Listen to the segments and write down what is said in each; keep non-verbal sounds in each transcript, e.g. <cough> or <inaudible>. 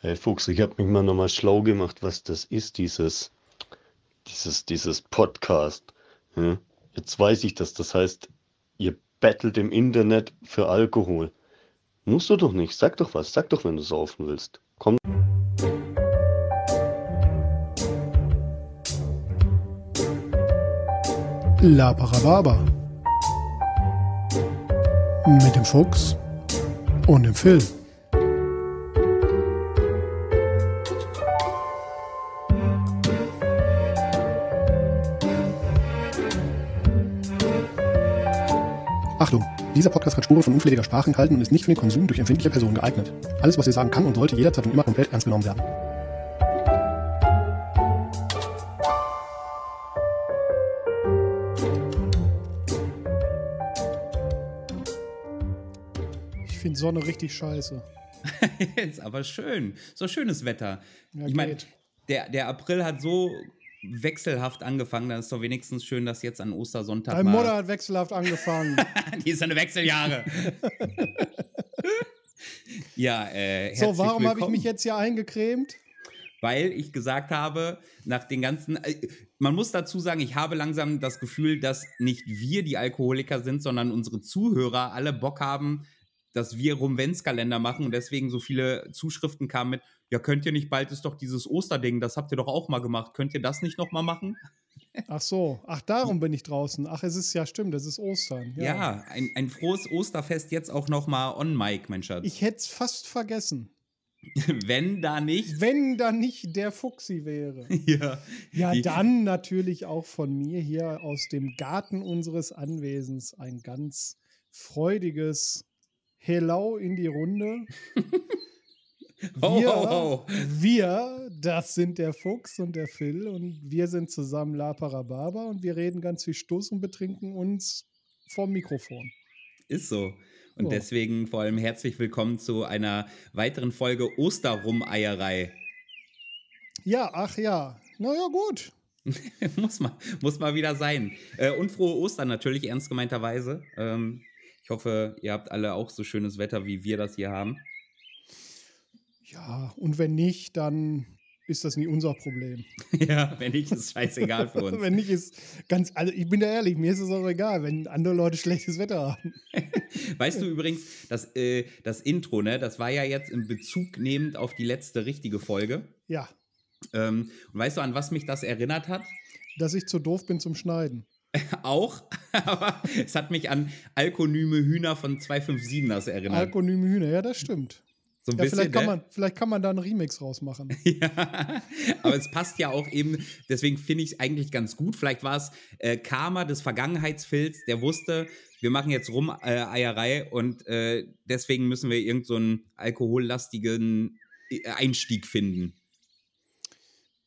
Hey Fuchs, ich habe mich mal nochmal schlau gemacht, was das ist, dieses, dieses, dieses Podcast. Ja? Jetzt weiß ich das. Das heißt, ihr bettelt im Internet für Alkohol. Musst du doch nicht. Sag doch was. Sag doch, wenn du saufen willst. Komm. La Parababa. Mit dem Fuchs und dem Phil. Dieser Podcast hat Spuren von unflätiger Sprache enthalten und ist nicht für den Konsum durch empfindliche Personen geeignet. Alles, was ihr sagen kann und sollte jederzeit und immer komplett ernst genommen werden. Ich finde Sonne richtig scheiße. <laughs> ist aber schön. So schönes Wetter. Ja, ich meine, der, der April hat so wechselhaft angefangen, dann ist doch wenigstens schön, dass jetzt an Ostersonntag Deine. Mutter hat wechselhaft angefangen. <laughs> Die ist eine Wechseljahre. <laughs> ja, äh, so, warum habe ich mich jetzt hier eingecremt? Weil ich gesagt habe, nach den ganzen. Äh, man muss dazu sagen, ich habe langsam das Gefühl, dass nicht wir die Alkoholiker sind, sondern unsere Zuhörer alle Bock haben, dass wir Rumwenzkalender machen und deswegen so viele Zuschriften kamen mit: Ja, könnt ihr nicht bald ist doch dieses Osterding, das habt ihr doch auch mal gemacht. Könnt ihr das nicht nochmal machen? Ach so, ach darum bin ich draußen. Ach, es ist ja stimmt, es ist Ostern. Ja, Ja, ein, ein frohes Osterfest jetzt auch nochmal on Mic, mein Schatz. Ich hätte es fast vergessen. <laughs> Wenn da nicht. Wenn da nicht der Fuchsi wäre. <laughs> ja, Ja, dann natürlich auch von mir hier aus dem Garten unseres Anwesens ein ganz freudiges Hello in die Runde. <laughs> Wir, ho, <laughs> ho. wir, das sind der Fuchs und der Phil und wir sind zusammen La Parababa und wir reden ganz viel Stoß und betrinken uns vom Mikrofon. Ist so. Und Ja. deswegen vor allem herzlich willkommen zu einer weiteren Folge Osterrumeierei. Ja, ach ja. Naja, gut. <laughs> muss, mal, muss mal wieder sein. Äh, und frohe Ostern natürlich, ernst gemeinterweise. Ähm, ich hoffe, ihr habt alle auch so schönes Wetter, wie wir das hier haben. Ja, und wenn nicht, dann ist das nicht unser Problem. <laughs> ja, wenn nicht, ist scheißegal für uns. <laughs> Wenn nicht, ist ganz, also ich bin da ehrlich, mir ist es auch egal, wenn andere Leute schlechtes Wetter haben. <laughs> Weißt du übrigens, das, äh, das Intro, ne, das war ja jetzt in Bezug nehmend auf die letzte richtige Folge. Ja, Ähm, und weißt du, an was mich das erinnert hat? dass ich zu doof bin zum Schneiden. Auch, aber es hat mich an Alkonyme Hühner von 257 das erinnert. Alkonyme Hühner, ja, das stimmt. So Ja, bisschen, vielleicht, kann ne? man, vielleicht kann man da einen Remix rausmachen. <laughs> Ja, aber es passt ja auch eben, deswegen finde ich es eigentlich ganz gut. Vielleicht war es äh, Karma des Vergangenheitsfilz, der wusste, wir machen jetzt rum äh, und äh, deswegen müssen wir irgendeinen so einen alkohollastigen äh, Einstieg finden.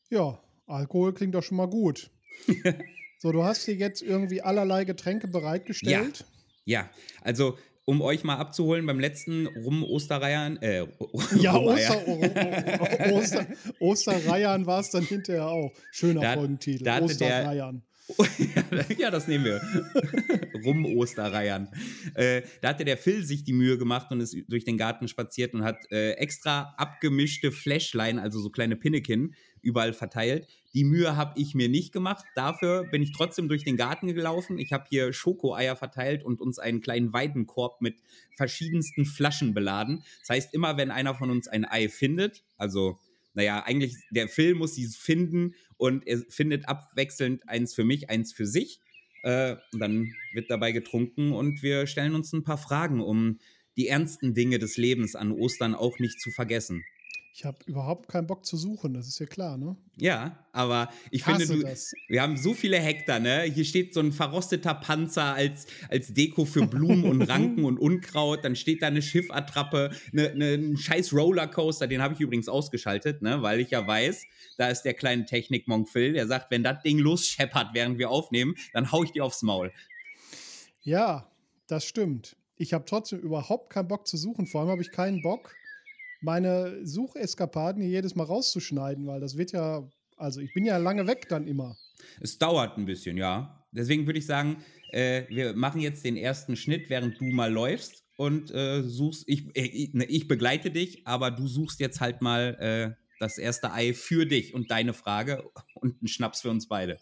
Ja, Alkohol klingt doch schon mal gut. <laughs> so, du hast dir jetzt irgendwie allerlei Getränke bereitgestellt. Ja, also um euch mal abzuholen, beim letzten Rum-Osterreiern, äh, Ja, Oster, Oster, Osterreiern war es dann hinterher auch. Schöner Da- Folgentitel. da Osterreiern. <laughs> ja, das nehmen wir. <laughs> Rum-Osterreiern. Äh, da hatte der Phil sich die Mühe gemacht und ist durch den Garten spaziert und hat äh, extra abgemischte Flashline, also so kleine Pinnekin, überall verteilt. Die Mühe habe ich mir nicht gemacht. Dafür bin ich trotzdem durch den Garten gelaufen. Ich habe hier Schokoeier verteilt und uns einen kleinen Weidenkorb mit verschiedensten Flaschen beladen. Das heißt, immer wenn einer von uns ein Ei findet, also naja, eigentlich der Phil muss sie finden und er findet abwechselnd eins für mich, eins für sich. Äh, dann wird dabei getrunken und wir stellen uns ein paar Fragen, um die ernsten Dinge des Lebens an Ostern auch nicht zu vergessen. Ich habe überhaupt keinen Bock zu suchen, das ist ja klar, ne? Ja, aber ich Hasse finde, du, das. wir haben so viele Hektar, ne? Hier steht so ein verrosteter Panzer als, als Deko für Blumen und Ranken und Unkraut. Dann steht da eine Schiffattrappe, ne, ne, ein scheiß Rollercoaster, den habe ich übrigens ausgeschaltet, ne? Weil ich ja weiß, da ist der kleine Technik-Monk Phil, der sagt, wenn das Ding losscheppert, während wir aufnehmen, dann hau ich dir aufs Maul. Ja, das stimmt. Ich habe trotzdem überhaupt keinen Bock zu suchen. Vor allem habe ich keinen Bock, meine Sucheskapaden hier jedes Mal rauszuschneiden, weil das wird ja, also ich bin ja lange weg dann immer. Es dauert ein bisschen, ja. Deswegen würde ich sagen, äh, wir machen jetzt den ersten Schnitt, während du mal läufst. und äh, suchst, ich, äh, ich, ne, ich begleite dich, aber du suchst jetzt halt mal äh, das erste Ei für dich und deine Frage und einen Schnaps für uns beide.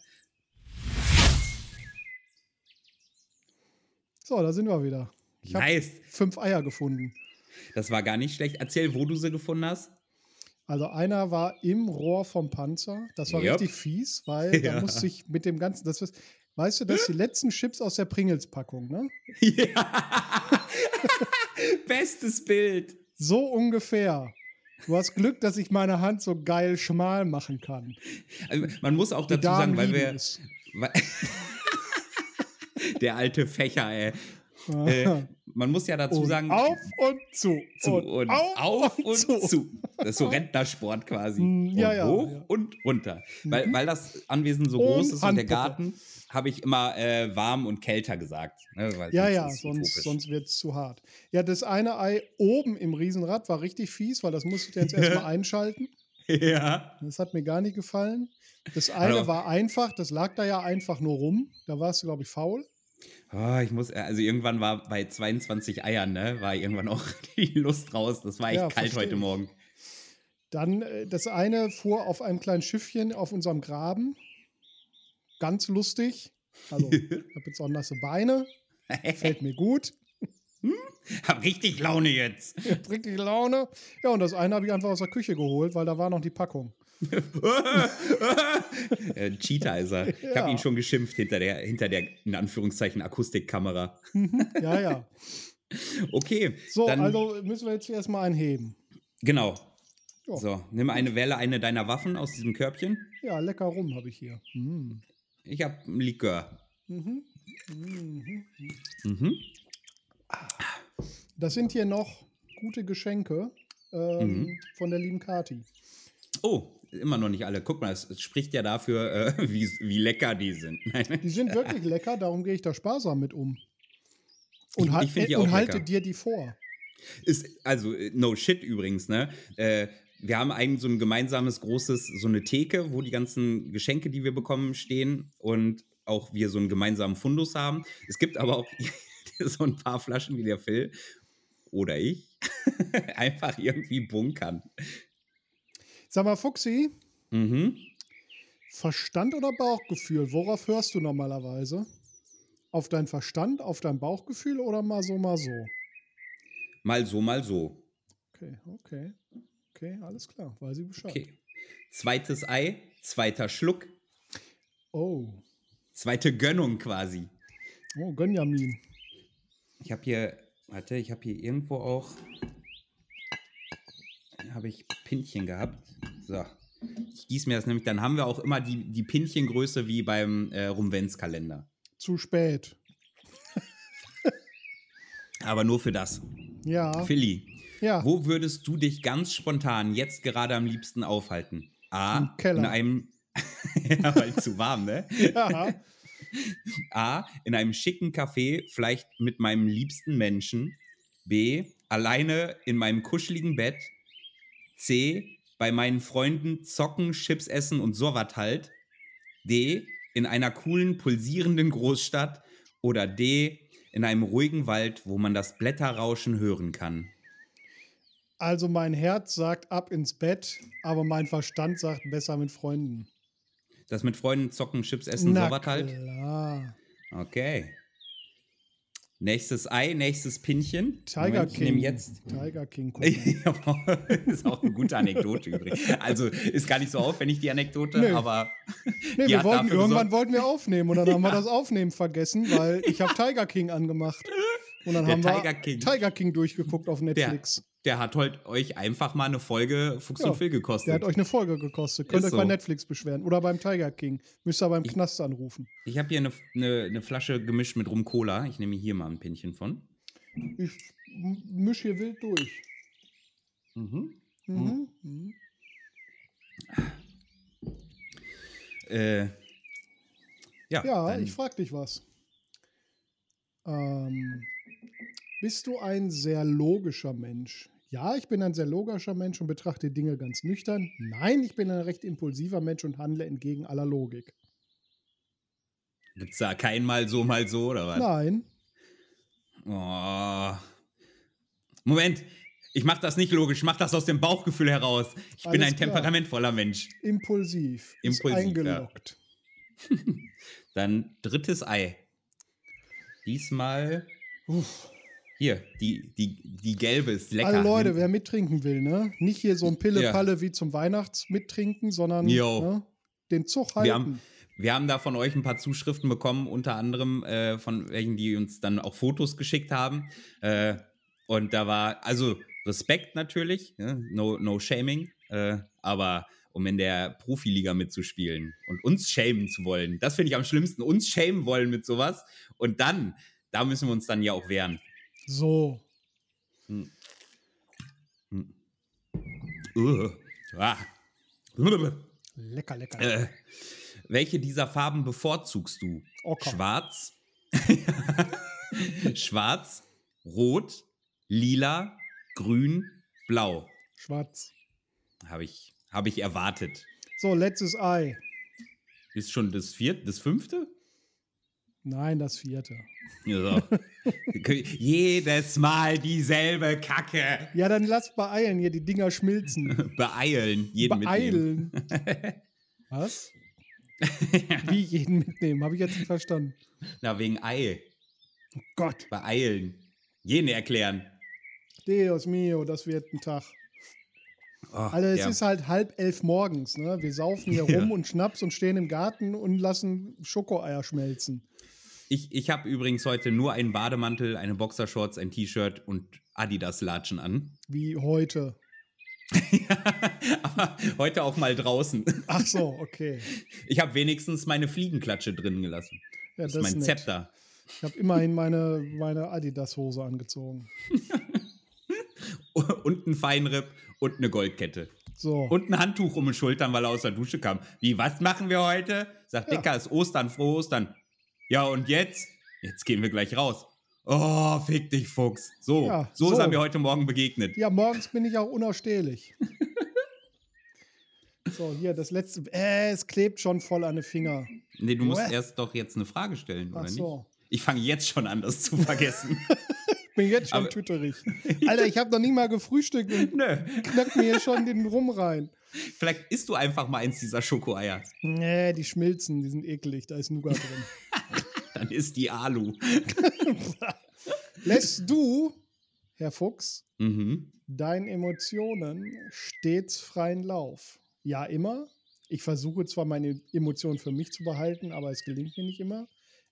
So, da sind wir wieder. Ich habe Nice. fünf Eier gefunden. Das war gar nicht schlecht. Erzähl, wo du sie gefunden hast. Also einer war im Rohr vom Panzer. Das war Yep. richtig fies, weil <laughs> da Ja. musste ich mit dem ganzen, das ist, weißt du, das sind die letzten Chips aus der Pringles-Packung, ne? Ja. <laughs> Bestes Bild. So ungefähr. Du hast Glück, dass ich meine Hand so geil schmal machen kann. Also, man muss auch dazu sagen, weil wir. Weil, <laughs> der alte Fächer, ey. Äh, man muss ja dazu und sagen. auf und zu. zu und, auf, und, zu. Das ist so Rentnersport quasi. Mm, ja, und ja, hoch ja. und runter. Weil, Mhm. weil das Anwesen so Und groß ist und der. Garten, habe ich immer äh, warm und kälter gesagt. Ne? Ja, ja, sonst, utopisch. sonst wird es zu hart. Ja, das eine Ei oben im Riesenrad war richtig fies, weil das musste ich jetzt erstmal <laughs> einschalten. Ja. Das hat mir gar nicht gefallen. Das eine Hallo. war einfach, das lag da ja einfach nur rum. Da warst du, glaube ich, faul. Oh, ich muss, also irgendwann war bei 22 Eiern, ne, war irgendwann auch <laughs> die Lust raus. Das war echt Ja, kalt heute ich. Morgen. Dann äh, das eine fuhr auf einem kleinen Schiffchen auf unserem Graben. Ganz lustig. Also, ich habe jetzt auch nasse Beine. Fällt mir gut. Hab richtig Laune jetzt. <laughs> Bringt die Laune. Ja, und das eine habe ich einfach aus der Küche geholt, weil da war noch die Packung. Äh, Cheater ist er. Ich Ja. habe ihn schon geschimpft hinter der, hinter der, in Anführungszeichen, Akustikkamera. Mhm. Ja, ja. <laughs> Okay. So, dann, also müssen wir jetzt erstmal einheben. Genau. Ja. So, nimm eine Welle, eine deiner Waffen aus diesem Körbchen. Ja, lecker rum habe ich hier. Mhm. Ich habe ein Likör. Mhm. Mhm. Mhm. Das sind hier noch gute Geschenke ähm, Mhm. von der lieben Kati. Oh, immer noch nicht alle. Guck mal, es, es spricht ja dafür, äh, <laughs> wie, wie lecker die sind. <laughs> Die sind wirklich lecker, darum gehe ich da sparsam mit um. Und, Ich- ich die und halte lecker. dir die vor. Ist, also, äh, no shit übrigens, ne? Äh, wir haben eigentlich so ein gemeinsames großes, so eine Theke, wo die ganzen Geschenke, die wir bekommen, stehen und auch wir so einen gemeinsamen Fundus haben. Es gibt aber auch <laughs> so ein paar Flaschen, die der Phil oder ich einfach irgendwie bunkern. Sag mal, Fuxi, Mhm. Verstand oder Bauchgefühl? Worauf hörst du normalerweise? Auf deinen Verstand, auf dein Bauchgefühl oder mal so, mal so? Mal so, mal so. Okay, okay. Okay, alles klar, weiß ich Bescheid. Okay. Zweites Ei, zweiter Schluck, Oh, zweite Gönnung quasi. oh, Gönjamin. Ich habe hier, warte, ich habe hier irgendwo auch, habe ich Pinchen gehabt. So. Ich gieße mir das nämlich, dann haben wir auch immer die, die Pinchengröße wie beim äh, Rumwenzkalender. Zu spät. Aber nur für das. Ja, Philly, ja. wo würdest du dich ganz spontan jetzt gerade am liebsten aufhalten? A, Im Keller. in einem, <laughs> ja, weil zu warm, ne? ja. <laughs> A, in einem schicken Café, vielleicht mit meinem liebsten Menschen. B, alleine in meinem kuscheligen Bett. C, bei meinen Freunden zocken, Chips essen und sowas halt. D, in einer coolen, pulsierenden Großstadt. Oder D, in einem ruhigen Wald, wo man das Blätterrauschen hören kann. Also mein Herz sagt ab ins Bett, aber mein Verstand sagt besser mit Freunden. Das mit Freunden zocken, Chips essen, Na sowas halt. klar. Okay. Nächstes Ei, nächstes Pinchen. Tiger Moment, Ich nehme King. jetzt Tiger King. <laughs> Ja, ist auch eine gute Anekdote übrigens. Also ist gar nicht so aufwendig, die Anekdote, Nö. aber Nee, wir wollten, irgendwann gesorgt- wollten wir aufnehmen und dann haben wir das Aufnehmen vergessen, weil ich habe <laughs> Tiger King angemacht. Und dann Der haben wir Tiger King. Tiger King durchgeguckt auf Netflix. Der hat heute euch einfach mal eine Folge Fuchs Ja, und Phil gekostet. Der hat euch eine Folge gekostet. Könnt Ist euch bei so. Netflix beschweren. Oder beim Tiger King. Müsst ihr beim Ich- Knast anrufen. ich habe hier eine, eine, eine Flasche gemischt mit Rum Cola. Ich nehme hier mal ein Pinchen von. Ich m- misch hier wild durch. Mhm. Mhm. Mhm. Äh, ja, Ja, ich frag dich was. Ähm, bist du ein sehr logischer Mensch? Ja, ich bin ein sehr logischer Mensch und betrachte Dinge ganz nüchtern. Nein, ich bin ein recht impulsiver Mensch und handle entgegen aller Logik. gibt's da kein mal so, mal so oder was? Nein, Oh, Moment, ich mache das nicht logisch, ich mache das aus dem Bauchgefühl heraus. Ich bin Alles ein klar. temperamentvoller Mensch. Impulsiv. Ist Impulsiv, ja. eingeloggt. <laughs> Dann drittes Ei. Diesmal Uff. Hier, die, die, die gelbe ist lecker. Alle Leute, Nimm- wer mittrinken will, ne? Nicht hier so ein Pille-Palle wie zum Weihnachtsmittrinken, sondern Jo. ne? den Zug halten. Wir haben, wir haben da von euch ein paar Zuschriften bekommen, unter anderem äh, von welchen, die uns dann auch Fotos geschickt haben. Äh, und da war, also Respekt natürlich, ne? no, no shaming, äh, aber um in der Profiliga mitzuspielen und uns shamen zu wollen, das finde ich am schlimmsten, uns shamen wollen mit sowas. Und dann, da müssen wir uns dann ja auch wehren. So. Uh, ah. <laughs> Lecker, lecker. Äh, welche dieser Farben bevorzugst du? Ocker. Schwarz, <laughs> Schwarz, Rot, Lila, Grün, Blau. Schwarz. Habe ich, hab ich erwartet. So, letztes Ei. Ist schon das vierte, das fünfte? Nein, das vierte. Ja. Jedes Mal dieselbe Kacke. Ja, dann lass beeilen hier, die Dinger schmilzen. <laughs> Beeilen, jeden mitnehmen. Beeilen. <laughs> Was? Wie jeden mitnehmen? Habe ich jetzt nicht verstanden. Na, wegen Ei. Oh Gott. Beeilen. Jeden erklären. Deus mio, das wird ein Tag. Oh, Also es ja. ist halt halb elf morgens, ne? Wir saufen hier <laughs> Ja. rum und Schnaps und stehen im Garten und lassen Schokoeier schmelzen. Ich, ich habe übrigens heute nur einen Bademantel, eine Boxershorts, ein T-Shirt und Adidas-Latschen an. Wie heute. <laughs> Aber heute auch mal draußen. Ach so, <laughs> okay. Ich habe wenigstens meine Fliegenklatsche drin gelassen. Ja, Das das ist mein nett. Zepter. Ich habe immerhin meine, meine Adidas-Hose angezogen. Und ein Feinripp und eine Goldkette. So. Und ein Handtuch um die Schultern, weil er aus der Dusche kam. Wie, was machen wir heute? Sagt Ja. Dicker, ist Ostern, frohe Ostern. Ja, und jetzt? Jetzt gehen wir gleich raus. Oh, fick dich, Fuchs. So, Ja, so, so. er mir heute Morgen begegnet. Ja, morgens bin ich auch unausstehlich. <laughs> so, hier, das letzte. Äh, es klebt schon voll an den Finger. Nee, du musst Uäh. erst doch jetzt eine Frage stellen, Ach oder so. nicht? Ich fange jetzt schon an, das zu vergessen. <laughs> Bin jetzt schon tütterig. <laughs> Alter, ich habe noch nie mal gefrühstückt und Nö. knack mir hier schon den Rum rein. Vielleicht isst du einfach mal eins dieser Schokoeier. Nee, die schmilzen, die sind eklig, da ist Nougat drin. <laughs> Dann isst die Alu. <laughs> Lässt du, Herr Fuchs, Mhm. deinen Emotionen stets freien Lauf? Ja, immer. Ich versuche zwar meine Emotionen für mich zu behalten, aber es gelingt mir nicht immer.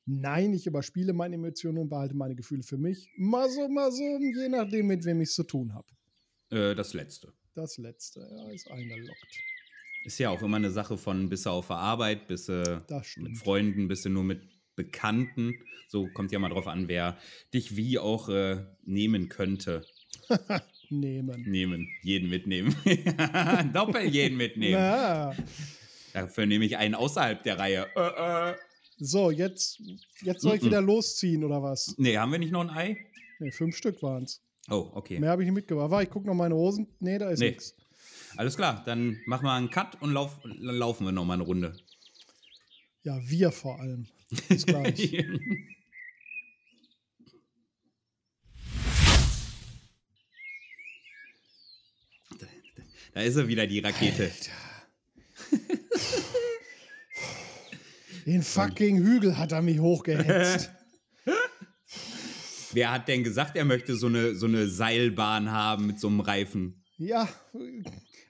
Nein, ich überspiele meine Emotionen und behalte meine Gefühle für mich. Mal so, mal so, je nachdem, mit wem ich es zu tun habe. Äh, das letzte. Das letzte, ja, ist eingeloggt. Ist ja auch immer eine Sache von bist du auf der Arbeit, Das mit. Freunden, bist du nur mit Bekannten. So kommt ja mal drauf an, wer dich wie auch äh, nehmen könnte. <laughs> Nehmen. Nehmen, jeden mitnehmen. <laughs> Doppel jeden mitnehmen. Na, Dafür nehme ich einen außerhalb der Reihe. Äh, äh. So, jetzt, jetzt soll ich wieder losziehen, oder was? Nee, haben wir nicht noch ein Ei? Ne, fünf Stück waren es. Oh, okay. Mehr habe ich nicht mitgebracht. War, ich gucke noch meine Hosen. Nee, da ist Nee. nichts. Alles klar, dann machen wir einen Cut und lauf, dann laufen wir noch mal eine Runde. Ja, wir vor allem. Bis gleich. <laughs> Da ist er wieder, die Rakete. Den fucking Hügel hat er mich hochgehetzt. <laughs> Wer hat denn gesagt, er möchte so eine, so eine Seilbahn haben mit so einem Reifen? ja,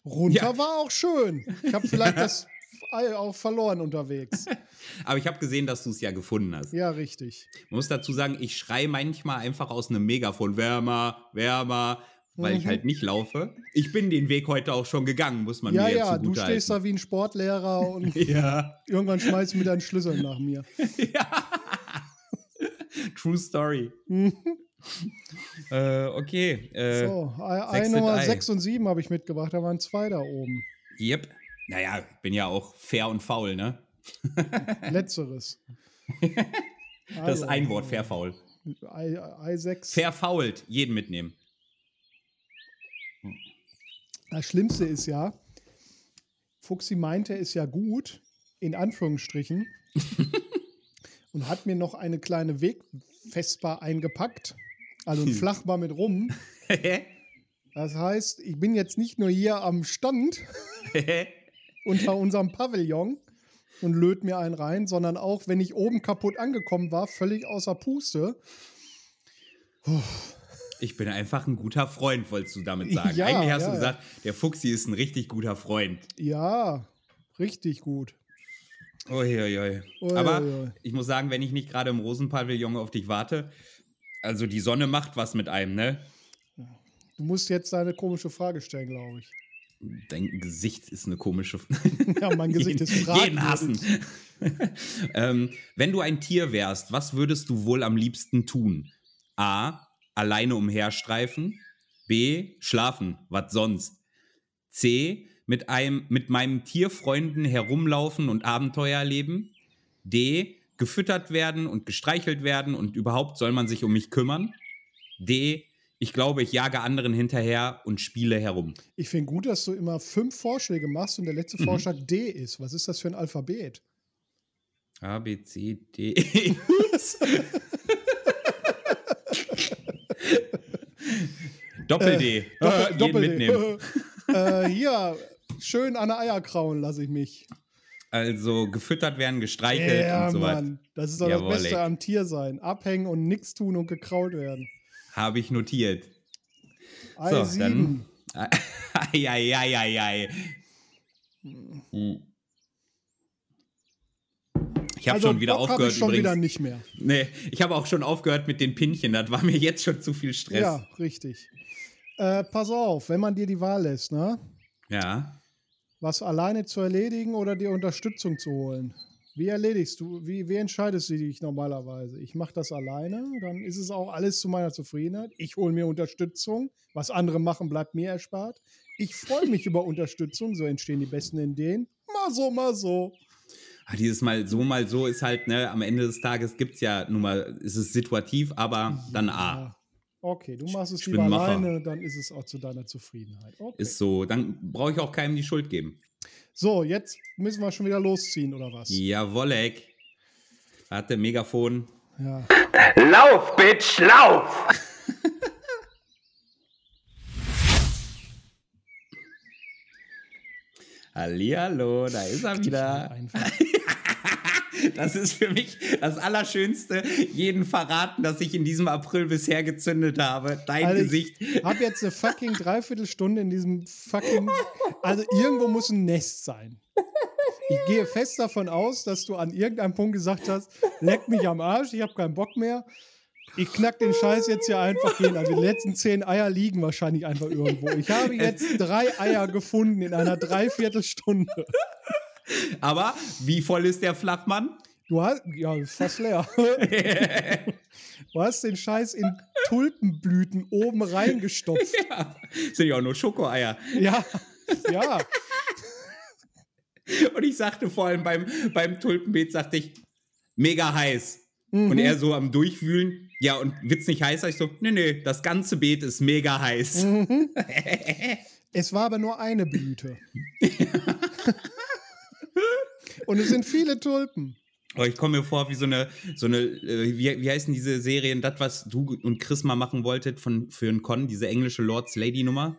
runter Ja. war auch schön. Ich habe vielleicht <laughs> das Ei auch verloren unterwegs. <laughs> Aber ich habe gesehen, dass du es ja gefunden hast. Ja, richtig. Man muss dazu sagen, ich schreie manchmal einfach aus einem Megafon, wärmer, wärmer, weil ich Mhm. halt nicht laufe. Ich bin den Weg heute auch schon gegangen, muss man Ja, mir jetzt ja, du zugute stehst da wie ein Sportlehrer und <laughs> Ja. irgendwann schmeißt du mir deinen Schlüssel nach mir. <laughs> True Story. <laughs> Äh, okay. Äh, So, Ei, Ei sechste Nummer Ei. 6 und 7 habe ich mitgebracht. Da waren zwei da oben. Yep. Naja, ich bin ja auch fair und faul, ne? Letzteres. Das ist ein Wort, fair faul. Ei, Ei 6. Verfault, jeden mitnehmen. Das Schlimmste ist ja, Fuxi meinte es ja gut, in Anführungsstrichen, <laughs> und hat mir noch eine kleine Wegvespa eingepackt. Also ein Flachbar mit rum. <laughs> Das heißt, ich bin jetzt nicht nur hier am Stand <laughs> unter unserem Pavillon und löt mir einen rein, sondern auch, wenn ich oben kaputt angekommen war, völlig außer Puste. Ich bin einfach ein guter Freund, wolltest du damit sagen. Ja, Eigentlich hast ja, du gesagt, der Fuchsi ist ein richtig guter Freund. Ja, richtig gut. Uiuiui. Ui, Aber ui, ich muss sagen, wenn ich nicht gerade im Rosenpavillon auf dich warte, also die Sonne macht was mit einem, ne? Du musst jetzt deine komische Frage stellen, glaube ich. Dein Gesicht ist eine komische. <laughs> Ja, mein Gesicht ist jeden, fragwürdig. jeden hassen. <laughs> ähm, wenn du ein Tier wärst, was würdest du wohl am liebsten tun? A. Alleine umherstreifen. B. Schlafen. Was sonst? C. Mit, einem, mit meinen Tierfreunden herumlaufen und Abenteuer erleben. D. Gefüttert werden und gestreichelt werden und überhaupt soll man sich um mich kümmern. D. Ich glaube, ich jage anderen hinterher und spiele herum. Ich finde gut, dass du immer fünf Vorschläge machst und der letzte Mhm. Vorschlag D ist. Was ist das für ein Alphabet? A, B, C, D, E. <laughs> Doppel-D. Doppel, Jeden Doppel mitnehmen. <laughs> äh, hier, schön an der Eier krauen lasse ich mich. Also gefüttert werden, gestreichelt Ja, und so weiter. Das ist doch Jawohl, das Beste ey. am Tier sein. Abhängen und nichts tun und gekraut werden. Habe ich notiert. Ei, So, sieben. dann. <laughs> Eieieiei. Hm. Ich habe also schon wieder Bock aufgehört ich schon übrigens. wieder nicht mehr. Nee, ich habe auch schon aufgehört mit den Pinchen. Das war mir jetzt schon zu viel Stress. Ja, richtig. Äh, pass auf, wenn man dir die Wahl lässt, ne? ja. Was alleine zu erledigen oder dir Unterstützung zu holen. Wie erledigst du, wie, wie entscheidest du dich normalerweise? Ich mache das alleine, dann ist es auch alles zu meiner Zufriedenheit. Ich hole mir Unterstützung. Was andere machen, bleibt mir erspart. Ich freue mich <laughs> über Unterstützung, so entstehen die besten Ideen. Mal so, mal so. Ah, Dieses Mal so, mal so ist halt, ne, am Ende des Tages gibt es ja nun mal, ist es situativ, aber dann A. Ja. Okay, du machst es Ich lieber alleine, dann ist es auch zu deiner Zufriedenheit. Okay. Ist so, dann brauche ich auch keinem die Schuld geben. So, jetzt müssen wir schon wieder losziehen, oder was? Jawollek. Hatte Megafon. Ja. Lauf, Bitch, lauf! <laughs> Hallihallo, da ist er wieder. Einfach. Das ist für mich das Allerschönste, jeden verraten, dass ich in diesem April bisher gezündet habe. Dein Also Gesicht. Ich habe jetzt eine fucking Dreiviertelstunde in diesem fucking. Also irgendwo muss ein Nest sein. Ich gehe fest davon aus, dass du an irgendeinem Punkt gesagt hast: leck mich am Arsch, ich habe keinen Bock mehr. Ich knack den Scheiß jetzt hier einfach hin. Also die letzten zehn Eier liegen wahrscheinlich einfach irgendwo. Ich habe jetzt drei Eier gefunden in einer Dreiviertelstunde. Aber wie voll ist der Flachmann? Du hast, ja, fast leer. <laughs> Du hast den Scheiß in Tulpenblüten oben reingestopft. Ja, sind ja auch nur Schokoeier. Ja, ja. Und ich sagte vor allem beim, beim Tulpenbeet, sagte ich, mega heiß. Mhm. Und er so am Durchwühlen, ja, und wird's nicht heißer? Ich so, nee, nee, das ganze Beet ist mega heiß. Mhm. <laughs> Es war aber nur eine Blüte. <laughs> Und es sind viele Tulpen. Aber ich komme mir vor wie so eine, so eine, äh, wie, wie heißen diese Serien, das, was du und Chris mal machen wolltet von, für einen Con, diese englische Lords Lady Nummer?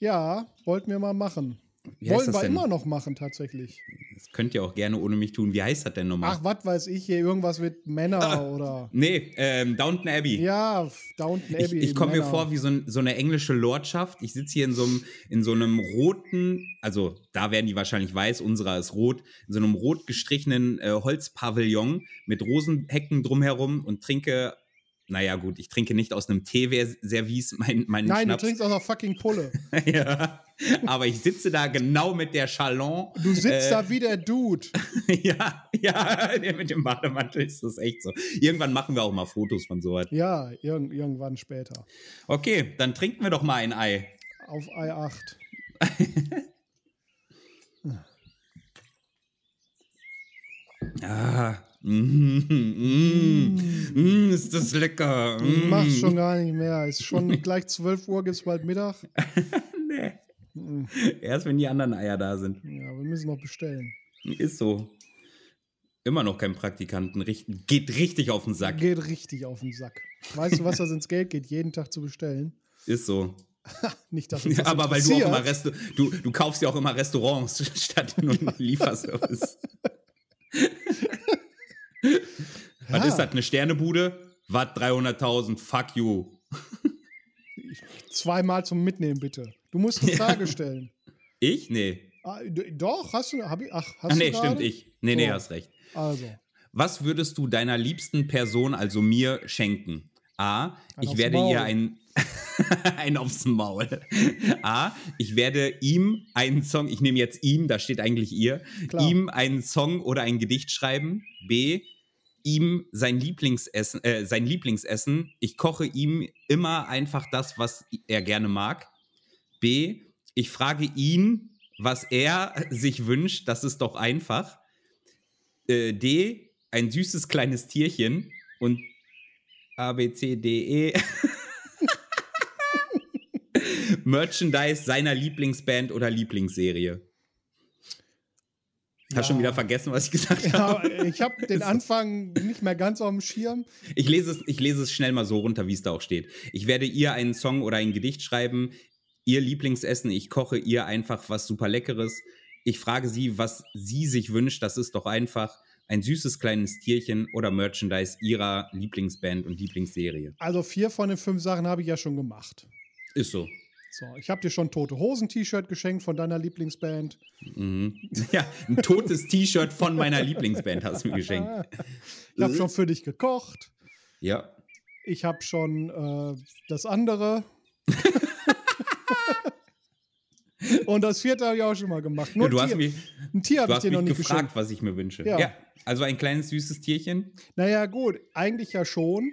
Ja, wollten wir mal machen. Wie Wollen wir denn? immer noch machen, tatsächlich. Das könnt ihr auch gerne ohne mich tun. Wie heißt das denn nochmal? Ach, was weiß ich hier, irgendwas mit Männer oder. Nee, ähm, Downton Abbey. Ja, Downton Ich, Abbey. ich komme mir vor wie so, ein, so eine englische Lordschaft. Ich sitze hier in so, einem, in so einem roten, also da werden die wahrscheinlich weiß, unserer ist rot, in so einem rot gestrichenen äh, Holzpavillon mit Rosenhecken drumherum und trinke, naja gut, ich trinke nicht aus einem Teeservice meinen mein Nein, Schnaps. du trinkst aus einer fucking Pulle. <laughs> ja. Aber ich sitze da genau mit der Chalon. Du sitzt Äh, da wie der Dude. <laughs> ja, ja, der mit dem Bademantel ist das echt so. Irgendwann machen wir auch mal Fotos von sowas. Ja, irg irgendwann später. Okay, dann trinken wir doch mal ein Ei. Auf Ei 8. <laughs> Ah, mm, mm, mm, ist das lecker. Mm. Mach schon gar nicht mehr. Ist schon <laughs> gleich 12 Uhr, gibt's bald Mittag. <laughs> Nee. Mhm. Erst wenn die anderen Eier da sind. Ja, wir müssen noch bestellen. Ist so. Immer noch kein Praktikanten. Richt- Geht richtig auf den Sack. Geht richtig auf den Sack. Weißt du, was das ins Geld geht, jeden Tag zu bestellen? Ist so. <laughs> Nicht, dass das Aber weil du auch immer Resta du, du kaufst ja auch immer Restaurants statt nur Lieferservice. Was ist das? Eine Sternebude? Was? 300.000? Fuck you. Zweimal zum Mitnehmen, bitte. Du musst eine. Frage stellen. <laughs> Ich? Nee. Ah, doch, hast du. Hab ich, ach, hast Ach nee, du stimmt, ich. Nee, nee, So. hast recht. Also, Was würdest du deiner liebsten Person, also mir, schenken? A. Ein Ich werde ihr ein. <laughs> ein aufs Maul. A. Ich werde ihm einen Song, ich nehme jetzt ihm, da steht eigentlich ihr, Klar. ihm einen Song oder ein Gedicht schreiben. B. Ihm sein Lieblingsessen, äh, sein Lieblingsessen. Ich koche ihm immer einfach das, was er gerne mag. B. Ich frage ihn, was er sich wünscht. Das ist doch einfach. Äh, D. Ein süßes kleines Tierchen. Und A, B, C, D, E. <laughs> Merchandise seiner Lieblingsband oder Lieblingsserie. Hast Ja. schon wieder vergessen, was ich gesagt ja, habe? ich habe <laughs> den Anfang nicht mehr ganz auf dem Schirm. Ich lese, es, ich lese es schnell mal so runter, wie es da auch steht. Ich werde ihr einen Song oder ein Gedicht schreiben, ihr Lieblingsessen, ich koche ihr einfach was super Leckeres. Ich frage sie, was sie sich wünscht, das ist doch einfach. Ein süßes kleines Tierchen oder Merchandise ihrer Lieblingsband und Lieblingsserie. Also vier von den fünf Sachen habe ich ja schon gemacht. Ist so. So, ich habe dir schon Tote Hosen-T-Shirt geschenkt von deiner Lieblingsband. Mhm. <laughs> Ja, ein totes T-Shirt von meiner Lieblingsband hast du mir geschenkt. <laughs> Ich habe schon für dich gekocht. Ja. Ich habe schon äh, das andere. <laughs> Und das vierte habe ich auch schon mal gemacht. Nur ja du ein hast Tier, mich, ein Tier habe ich dir noch nicht gefragt, geschenkt. was ich mir wünsche. Ja. Ja. Also ein kleines süßes Tierchen. Naja, gut, eigentlich ja schon.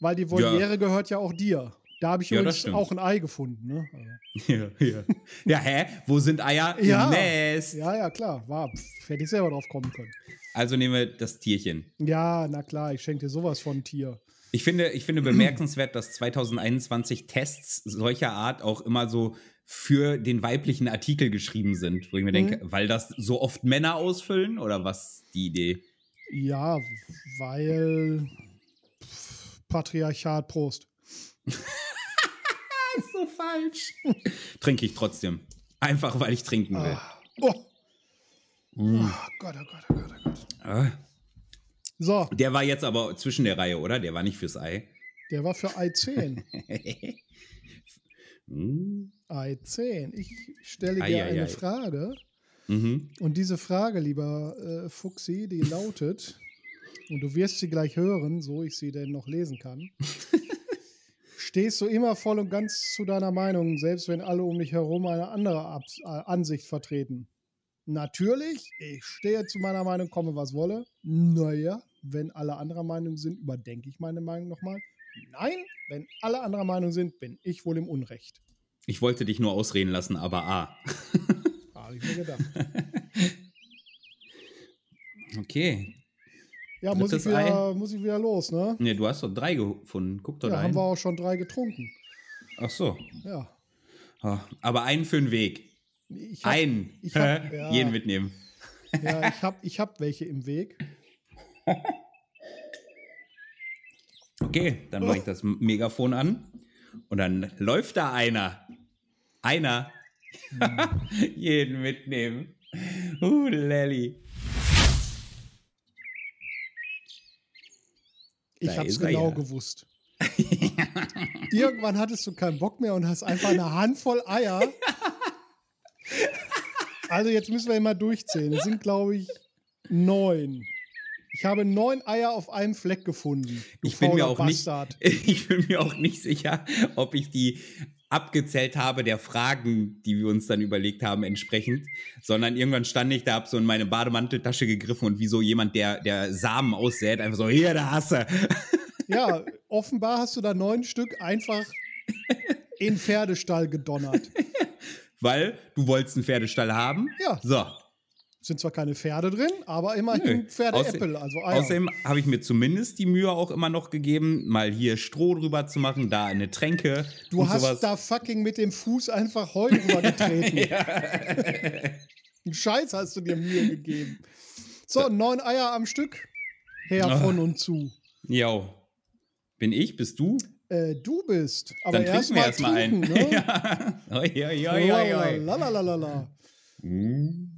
Weil die Voliere gehört ja auch dir. Da habe ich Ja, übrigens auch ein Ei gefunden. Ne? Also, <laughs> Ja, ja. ja, hä? Wo sind Eier? <laughs> Ja. Im Nest. ja, ja, klar. War, pff, hätte ich selber drauf kommen können. Also nehmen wir das Tierchen. Ja, na klar, ich schenke dir sowas von Tier. Ich finde, ich finde bemerkenswert, dass 2021 Tests solcher Art auch immer so für den weiblichen Artikel geschrieben sind, wo ich mir denke, weil das so oft Männer ausfüllen oder was die Idee? Ja, weil Patriarchat, Prost. <laughs> so falsch. <laughs> Trinke ich trotzdem. Einfach weil ich trinken will. Ah. Oh. Oh Gott, oh Gott, oh Gott, oh Gott. Ah. So, Der war jetzt aber zwischen der Reihe, oder? Der war nicht fürs Ei. der war für Ei 10. <laughs> Hm. Ei 10. Ich stelle dir ei, eine ei. Frage. mhm. Und diese Frage, lieber äh, Fuchsi, die lautet, und du wirst sie gleich hören, so ich sie denn noch lesen kann. <laughs> Stehst du immer voll und ganz zu deiner Meinung, selbst wenn alle um dich herum eine andere Abs äh, Ansicht vertreten? Natürlich, ich stehe zu meiner Meinung, komme was wolle. Naja, wenn alle anderer Meinung sind, überdenke ich meine Meinung nochmal. Nein, wenn alle anderer Meinung sind, bin ich wohl im Unrecht. Ich wollte dich nur ausreden lassen, aber ah. <laughs> Habe ich mir gedacht. <laughs> Okay. Ja, muss ich, wieder, muss ich wieder los, ne? Ne, du hast doch drei gefunden. Guck doch Ja, rein. haben wir auch schon drei getrunken. Ach so. Ja. Ah, Aber einen für den Weg. Ich hab, Einen. ich hab- ja. Jeden mitnehmen. Ja, ich habe ich hab welche im Weg. <laughs> Okay, dann mache ich das Megafon an und dann läuft da einer. Einer. <laughs> Jeden mitnehmen. Uh, Lelly. Ich habe es genau ja. gewusst. <laughs> Irgendwann hattest du keinen Bock mehr und hast einfach eine Handvoll Eier. Also jetzt müssen wir immer durchzählen. Es sind, glaube ich, neun. Ich habe neun Eier auf einem Fleck gefunden. Ich bin mir auch nicht, Bastard. <laughs> ich bin mir auch nicht sicher, ob ich die abgezählt habe der Fragen, die wir uns dann überlegt haben, entsprechend, sondern irgendwann stand ich da, hab so in meine Bademanteltasche gegriffen und wie so jemand, der, der Samen aussät, einfach so, hier, da hast du. <laughs> Ja, offenbar hast du da neun Stück einfach in Pferdestall gedonnert. <laughs> Weil du wolltest einen Pferdestall haben. Ja. So. Sind zwar keine Pferde drin, aber immerhin Außer- also Eier. Außerdem habe ich mir zumindest die Mühe auch immer noch gegeben, mal hier Stroh drüber zu machen, da eine Tränke Du hast sowas. da fucking mit dem Fuß einfach Heu drüber getreten. <laughs> Einen Scheiß hast du dir Mühe gegeben. So, neun Eier am Stück. Her Ah. von und zu. Jo. Bin ich? Bist du? Äh, du bist. Aber Dann trinken wir erst mal erstmal ein. trinken, ne? <laughs> ja. Oi, oi, oi, oi, oi. Lalalala. Mm.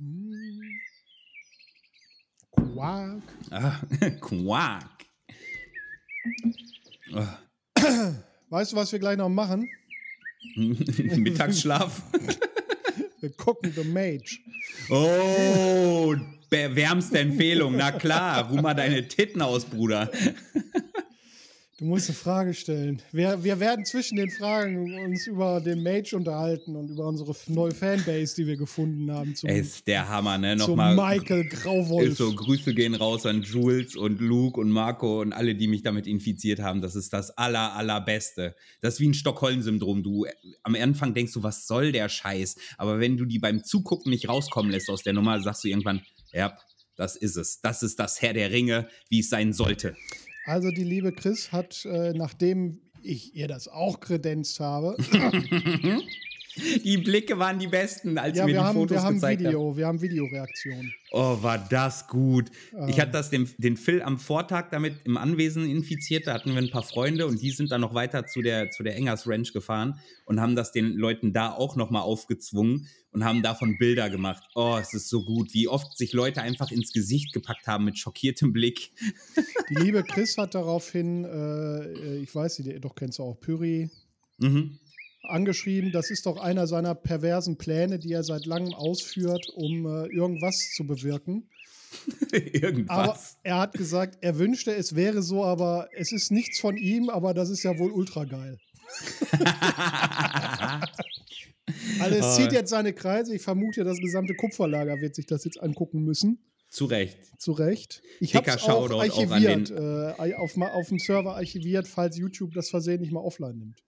Quark. Ah, <laughs> Quark. Ah, Weißt du, was wir gleich noch machen? <laughs> Mittagsschlaf. <laughs> Wir gucken The Mage. Oh, wärmste Empfehlung. Na klar, ruh mal deine Titten aus, Bruder. Du musst eine Frage stellen. Wir, wir werden zwischen den Fragen uns über den Mage unterhalten und über unsere neue Fanbase, die wir gefunden haben. Zum, Ey, ist der Hammer, ne? Nochmal. Michael Grauwolf. So, Grüße gehen raus an Jules und Luke und Marco und alle, die mich damit infiziert haben. Das ist das aller, allerbeste. Das ist wie ein Stockholm-Syndrom. Du, äh, am Anfang denkst du, was soll der Scheiß? Aber wenn du die beim Zugucken nicht rauskommen lässt aus der Nummer, sagst du irgendwann, ja, das ist es. Das ist das Herr der Ringe, wie es sein sollte. Also die liebe Chris hat, äh, nachdem ich ihr das auch kredenzt habe, <laughs> <laughs> Die Blicke waren die besten, als ja, sie mir wir die haben, Fotos wir haben gezeigt haben. Video, wir haben Videoreaktion. Oh, war das gut. Ich Ähm. hatte das dem, den Phil am Vortag damit im Anwesen infiziert. Da hatten wir ein paar Freunde und die sind dann noch weiter zu der, zu der Engers Ranch gefahren und haben das den Leuten da auch nochmal aufgezwungen und haben davon Bilder gemacht. Oh, es ist so gut, wie oft sich Leute einfach ins Gesicht gepackt haben mit schockiertem Blick. Die liebe Chris hat daraufhin, äh, ich weiß sie, doch kennst du auch, Pyri, Mhm. Angeschrieben, das ist doch einer seiner perversen Pläne, die er seit langem ausführt, um äh, irgendwas zu bewirken. <laughs> Aber Irgendwas. er hat gesagt, er wünschte, es wäre so, aber es ist nichts von ihm, aber das ist ja wohl ultra geil. <laughs> Also es Ah. zieht jetzt seine Kreise. Ich vermute, das gesamte Kupferlager wird sich das jetzt angucken müssen. Zu Recht. Zu Recht. Ich habe es auch Shoutout auch archiviert, äh, auf, auf dem Server archiviert, falls YouTube das versehentlich mal offline nimmt.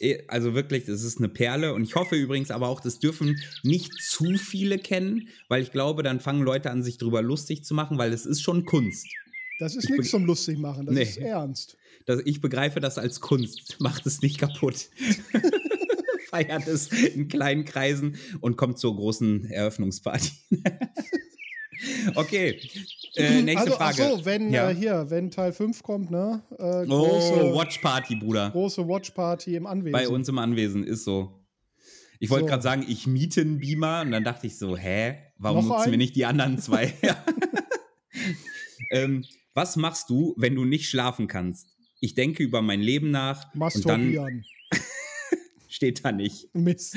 Eh, Also wirklich, das ist eine Perle und ich hoffe übrigens aber auch, das dürfen nicht zu viele kennen, weil ich glaube, dann fangen Leute an, sich drüber lustig zu machen, weil es ist schon Kunst. Das ist Ich nichts zum lustig machen, das Nee. ist ernst. Das, ich begreife das als Kunst. <laughs> Macht es nicht kaputt. <laughs> Feiert es in kleinen Kreisen und kommt zur großen Eröffnungsparty. <laughs> okay, äh, nächste also, Frage. so, wenn Ja. äh, hier, wenn Teil 5 kommt, ne? Äh, oh, große, Watch Party, Bruder. große Watchparty im Anwesen. Bei uns im Anwesen ist so. Ich wollte So. gerade sagen, ich miete einen Beamer und dann dachte ich so, hä? Warum Noch nutzen wir nicht die anderen <laughs> zwei? <laughs> Ähm, was machst du, wenn du nicht schlafen kannst? Ich denke über mein Leben nach Masturbieren. <laughs> steht da nicht. Mist.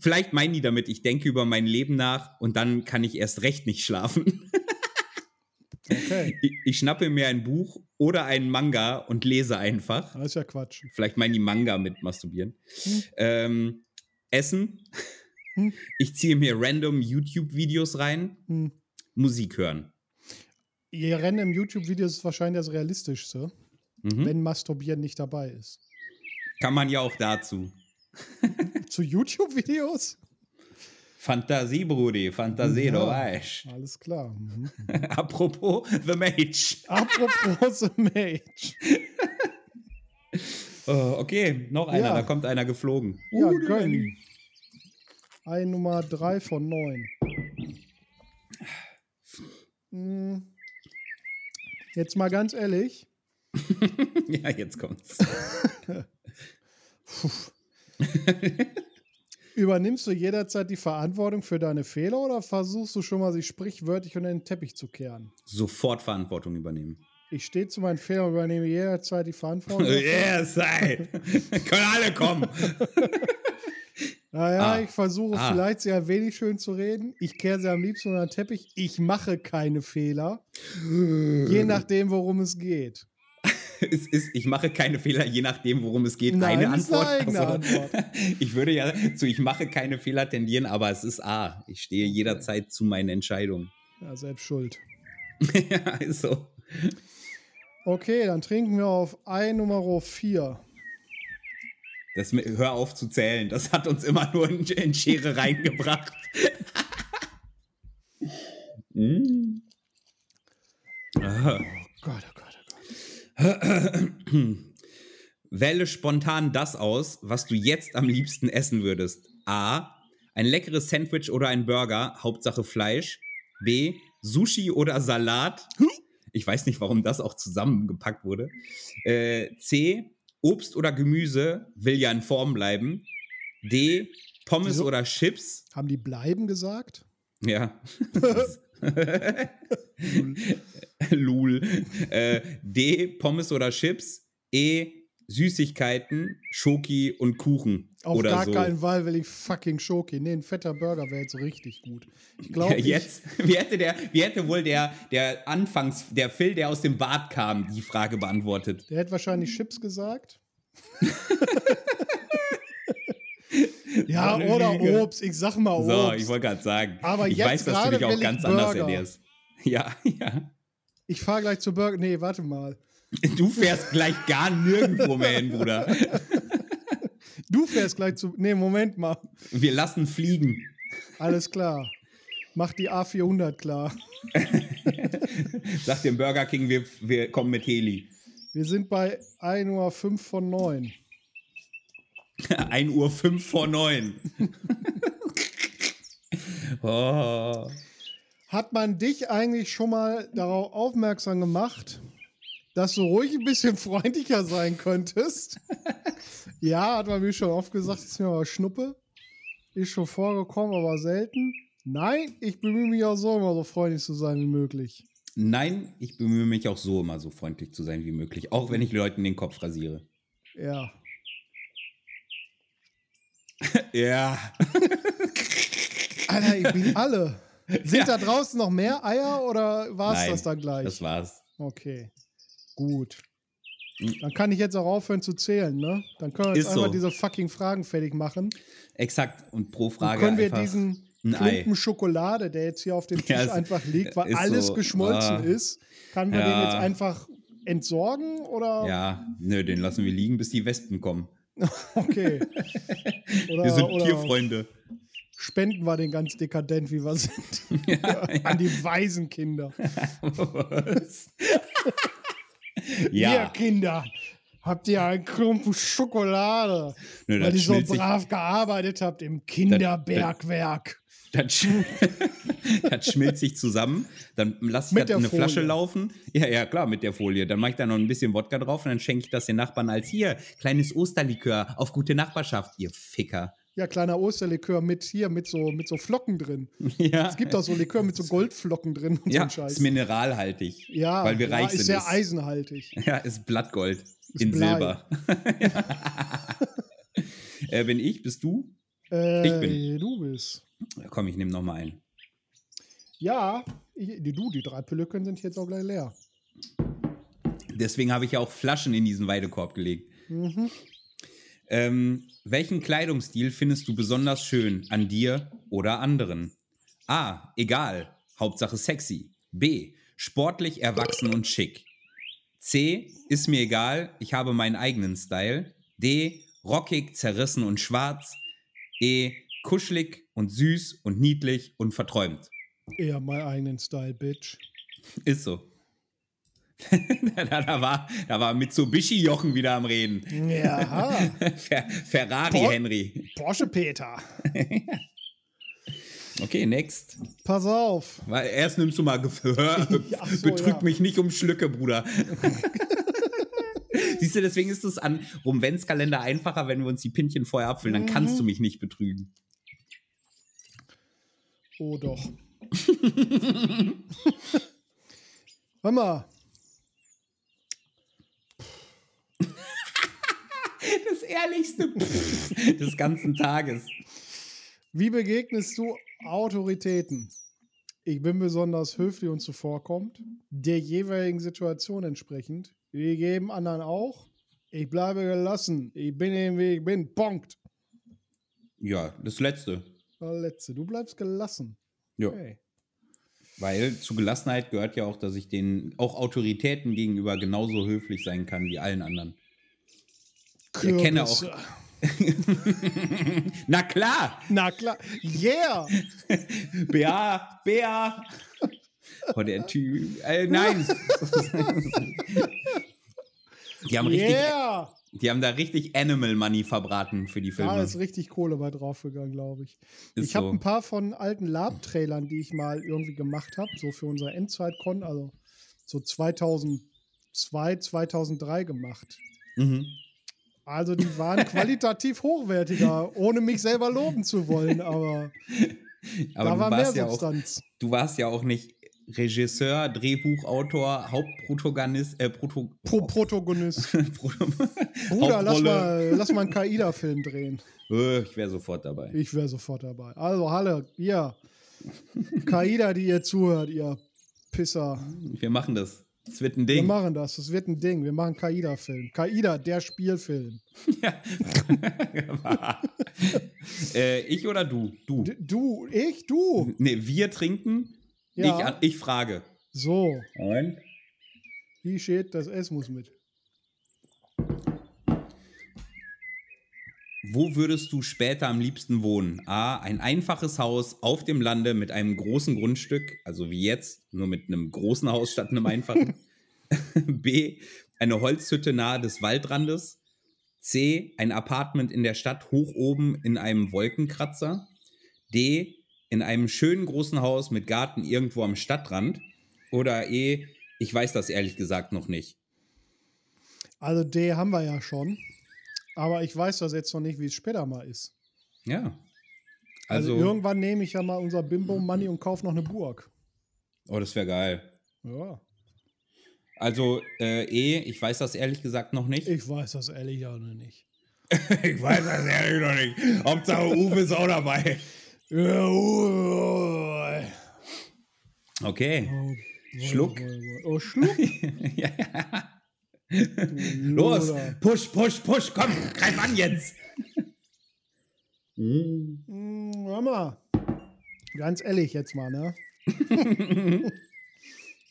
Vielleicht meinen die damit, ich denke über mein Leben nach und dann kann ich erst recht nicht schlafen. Okay. Ich, ich schnappe mir ein Buch oder einen Manga und lese einfach. Das ist ja Quatsch. Vielleicht meinen die Manga mit masturbieren. Hm. Ähm, essen. Hm. Ich ziehe mir random YouTube-Videos rein. Hm. Musik hören. Ihr Rennen im YouTube-Video ist wahrscheinlich das Realistischste, Mhm. wenn Masturbieren nicht dabei ist. Kann man ja auch dazu. <laughs> Zu YouTube-Videos? Fantasie, Brudi, Fantasie, Ja. du weißt. Alles klar. Mhm. <laughs> Apropos The Mage. Apropos The Mage. Oh, <laughs> okay, noch einer, Ja. da kommt einer geflogen. Ja, Uh, gönn. Ein Nummer 3 von 9. Hm. Jetzt mal ganz ehrlich. <laughs> Ja, jetzt kommt's. Übernimmst du jederzeit die Verantwortung für deine Fehler oder versuchst du schon mal, sich sprichwörtlich unter den Teppich zu kehren? Sofort Verantwortung übernehmen. Ich stehe zu meinen Fehlern und übernehme jederzeit die Verantwortung. <laughs> Yes, sei. <laughs> Können alle kommen. <laughs> Naja, Ah. ich versuche Ah. vielleicht sehr wenig schön zu reden. Ich kehre sie am liebsten unter den Teppich. Ich mache keine Fehler. Je nachdem, worum es geht. <laughs> es ist, ich mache keine Fehler, je nachdem, worum es geht. Nein, eine eine Antwort. eigene Also, Antwort. <laughs> Ich würde ja zu ich mache keine Fehler tendieren, aber es ist A. Ich stehe jederzeit zu meinen Entscheidungen. Ja, selbst schuld. <laughs> ja, ist so. Okay, dann trinken wir auf ein Nummer 4. Das, hör auf zu zählen. Das hat uns immer nur in, in Schere reingebracht. mm. Ah. Oh Gott, oh. <clears throat> Wähle spontan das aus, was du jetzt am liebsten essen würdest. A. Ein leckeres Sandwich oder ein Burger, Hauptsache Fleisch. B. Sushi oder Salat. Ich weiß nicht, warum das auch zusammengepackt wurde. Äh, C. Obst oder Gemüse will ja in Form bleiben. D. Pommes Wieso? oder Chips. Haben die bleiben gesagt? Ja. <laughs> <laughs> Lul. Äh, D. Pommes oder Chips. E. Süßigkeiten, Schoki und Kuchen. Auf oder gar so. keinen Fall will ich fucking Schoki. Nee, ein fetter Burger wäre jetzt richtig gut. Ich glaube, Ja, jetzt, wie hätte, der, wie hätte wohl der, der Anfangs, der Phil, der aus dem Bad kam, die Frage beantwortet? der hätte wahrscheinlich Chips gesagt. <laughs> ja, oder. Obst. Ich sag mal Obst. So, ich wollte gerade sagen. Aber ich jetzt weiß, dass du dich auch ganz anders Burger. ernährst. <laughs> Ja, ja. ich fahre gleich zu Burger. Nee, warte mal. Du fährst gleich gar nirgendwo mehr hin, Bruder. <laughs> Du fährst gleich zu. Nee, Moment mal. Wir lassen fliegen. Alles klar. Mach die A400 klar. <laughs> Sag dem Burger King, wir, wir kommen mit Heli. Wir sind bei 1 Uhr 5 von 9. 1 Uhr 5 vor 9. <laughs> oh. Hat man dich eigentlich schon mal darauf aufmerksam gemacht, dass du ruhig ein bisschen freundlicher sein könntest? <laughs> ja, hat man mir schon oft gesagt, ist mir aber Schnuppe. Ist schon vorgekommen, aber selten. Nein, ich bemühe mich auch so immer so freundlich zu sein wie möglich. Nein, ich bemühe mich auch so immer so freundlich zu sein wie möglich, auch wenn ich Leuten den Kopf rasiere. Ja. <laughs> Ja. <laughs> Alter, ich bin alle. Sind Ja. da draußen noch mehr Eier oder war es das dann gleich? Das war's. Okay. Gut. Hm. Dann kann ich jetzt auch aufhören zu zählen, ne? Dann können wir jetzt Ist einfach so. diese fucking Fragen fertig machen. Exakt. Und pro Dann Frage können wir diesen ein Ei. Klumpen Schokolade, der jetzt hier auf dem <laughs> Tisch Ja, einfach liegt, weil alles so, geschmolzen ah. ist, kann wir den Ja. jetzt einfach entsorgen oder? Ja, nö, den lassen wir liegen, bis die Wespen kommen. <laughs> Okay. Oder, Wir sind Tierfreunde. spenden wir den ganz dekadent, wie wir sind. <laughs> An die Waisenkinder. Was? <laughs> Ihr ja, Kinder, habt ihr einen Klumpen Schokolade, Nö, weil ihr so sich- brav gearbeitet habt im Kinderbergwerk. Das, sch <laughs> das schmilzt sich zusammen. Dann lasse ich der in eine Flasche Folie. laufen. Ja, ja, klar, mit der Folie. Dann mache ich da noch ein bisschen Wodka drauf und dann schenke ich das den Nachbarn als hier, kleines Osterlikör auf gute Nachbarschaft, ihr Ficker. Ja, kleiner Osterlikör mit hier, mit so, mit so Flocken drin. <laughs> Ja, Es gibt auch so Likör mit so Goldflocken drin und so ja einen Scheiß. ist mineralhaltig. Ja, weil wir ja, reich ist sind. sehr ist- eisenhaltig. <laughs> Ja, ist Blattgold Ist in Blei. Silber. äh, bin ich? Bist du? Äh, Ich bin. Du bist. Ja, komm, ich nehme noch mal einen. Ja, ich, die, du, die drei Pülücken sind jetzt auch gleich leer. Deswegen habe ich ja auch Flaschen in diesen Weidekorb gelegt. Mhm. Ähm, welchen Kleidungsstil findest du besonders schön an dir oder anderen? A. Egal. Hauptsache sexy. B. Sportlich, erwachsen und schick. C. Ist mir egal. Ich habe meinen eigenen Style. D. Rockig, zerrissen und schwarz. E. Kuschelig und süß und niedlich und verträumt. Eher meinen eigenen Style, Bitch. Ist so. <laughs> da, da, war, da war Mitsubishi-Jochen wieder am Reden. Ja, <laughs> Fer Ferrari Por- Henry. Porsche Peter. <laughs> Okay, next. Pass auf. Weil erst nimmst du mal Gehör. Ja, so, Betrüg ja. mich nicht um Schlücke, Bruder. Siehst du, deswegen ist es an Rumwenzkalender einfacher, wenn wir uns die Pinchen vorher abfüllen. Dann kannst Mhm. du mich nicht betrügen. Oh doch. <laughs> Hör mal, Das ehrlichste des ganzen Tages. wie begegnest du Autoritäten? Ich bin besonders höflich und zuvorkommend, der jeweiligen Situation entsprechend. Wie jedem anderen auch. Ich bleibe gelassen. Ich bin eben, wie ich bin. Punkt. Ja, das letzte. Das Letzte. Du bleibst gelassen. Ja. Okay. Weil zu Gelassenheit gehört ja auch, dass ich den auch Autoritäten gegenüber genauso höflich sein kann wie allen anderen. Ich erkenne auch. <laughs> Na klar! Na klar. Yeah. <laughs> Bea, Bea. <laughs> Oh, der Typ. Äh, nein. Die haben richtig. Yeah. Die haben da richtig Animal Money verbraten für die Filme. Da ist richtig Kohle bei draufgegangen, glaube ich. Ist ich habe so. ein paar von alten Lab-Trailern, die ich mal irgendwie gemacht habe, so für unser Endzeit-Con, also so 2002, 2003 gemacht. Mhm. Also die waren <laughs> qualitativ hochwertiger, ohne mich selber loben zu wollen, aber, <laughs> Aber da war mehr ja auch, Substanz. du warst ja auch nicht Regisseur, Drehbuchautor, Hauptprotagonist, äh, Proto Pro Protagonist. <laughs> Pro Bruder, lass mal, lass mal einen Kaida-Film drehen. Äh, Ich wäre sofort dabei. Ich wäre sofort dabei. Also, Halle, ihr. Kaida, die ihr zuhört, ihr Pisser. Wir machen das. Es wird ein Wir Ding. machen das. Das wird ein Ding. Wir machen Kaida-Film. Kaida, der Spielfilm. <laughs> <laughs> äh, ich oder du? Du. D du, ich, du. Nee, wir trinken. Ja. Ich, ich frage. So, Und? wie steht das S muss mit? Wo würdest du später am liebsten wohnen? A. Ein einfaches Haus auf dem Lande mit einem großen Grundstück, also wie jetzt, nur mit einem großen Haus statt einem einfachen. <laughs> B. Eine Holzhütte nahe des Waldrandes. C. Ein Apartment in der Stadt hoch oben in einem Wolkenkratzer. D. In einem schönen großen Haus mit Garten irgendwo am Stadtrand. Oder E. Ich weiß das ehrlich gesagt noch nicht. Also, D haben wir ja schon. Aber ich weiß das jetzt noch nicht, wie es später mal ist. Ja. Also, Also, irgendwann nehme ich ja mal unser Bimbo Money und kaufe noch eine Burg. oh, das wäre geil. Ja, Also äh, E, ich weiß das ehrlich gesagt noch nicht. ich weiß das ehrlich ja noch nicht. <laughs> Ich weiß das ehrlich noch nicht. Hauptsache Uwe ist auch dabei. <laughs> Okay. oh, Schluck. Oh, Schluck. <laughs> ja. Los, push, push, push, komm, greif an jetzt. Mm, Hör mal. Ganz ehrlich jetzt mal, ne?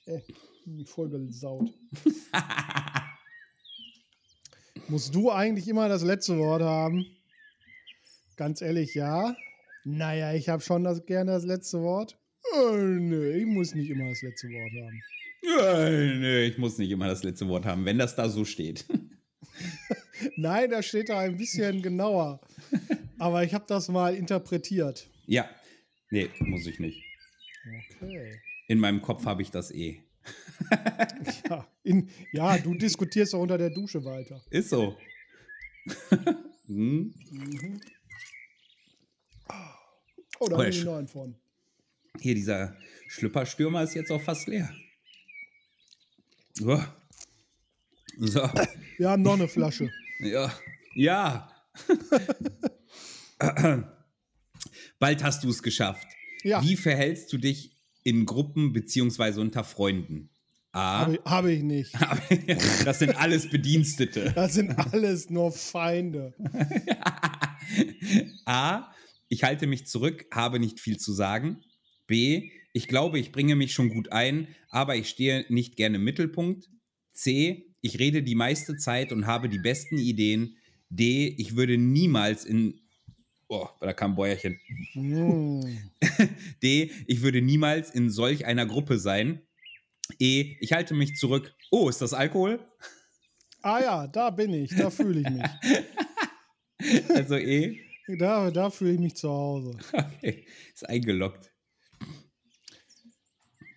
Ey, voll gesaut. Musst du eigentlich immer das letzte Wort haben? Ganz ehrlich, ja. Naja, ich habe schon das, gerne das letzte Wort. Äh, nö, ich muss nicht immer das letzte Wort haben. Äh, nee, ich muss nicht immer das letzte Wort haben, wenn das da so steht. <laughs> Nein, da steht da ein bisschen genauer. Aber ich habe das mal interpretiert. Ja, nee, muss ich nicht. Okay. In meinem Kopf habe ich das eh. <laughs> Ja, in, ja, du diskutierst auch unter der Dusche weiter. Ist so. <laughs> hm? Oh, da Oh, ich Sch- neuen von. Hier, dieser Schlüpperstürmer ist jetzt auch fast leer. So. So. Wir haben noch eine Flasche. Ja. Ja. <laughs> Bald hast du es geschafft. Ja. Wie verhältst du dich in Gruppen beziehungsweise unter Freunden? A. Habe ich, <laughs> hab ich nicht. das sind alles Bedienstete. Das sind alles nur Feinde. <laughs> A. Ich halte mich zurück, habe nicht viel zu sagen. B. Ich glaube, ich bringe mich schon gut ein, aber ich stehe nicht gerne im Mittelpunkt. C. Ich rede die meiste Zeit und habe die besten Ideen. D. Ich würde niemals in. Oh, da kam ein Bäuerchen. Mm. <laughs> D. Ich würde niemals in solch einer Gruppe sein. E. Ich halte mich zurück. Oh, ist das Alkohol? Ah ja, da bin ich. Da fühle ich mich. <laughs> Also E. Da, da fühle ich mich zu Hause. <laughs> Okay, ist eingeloggt.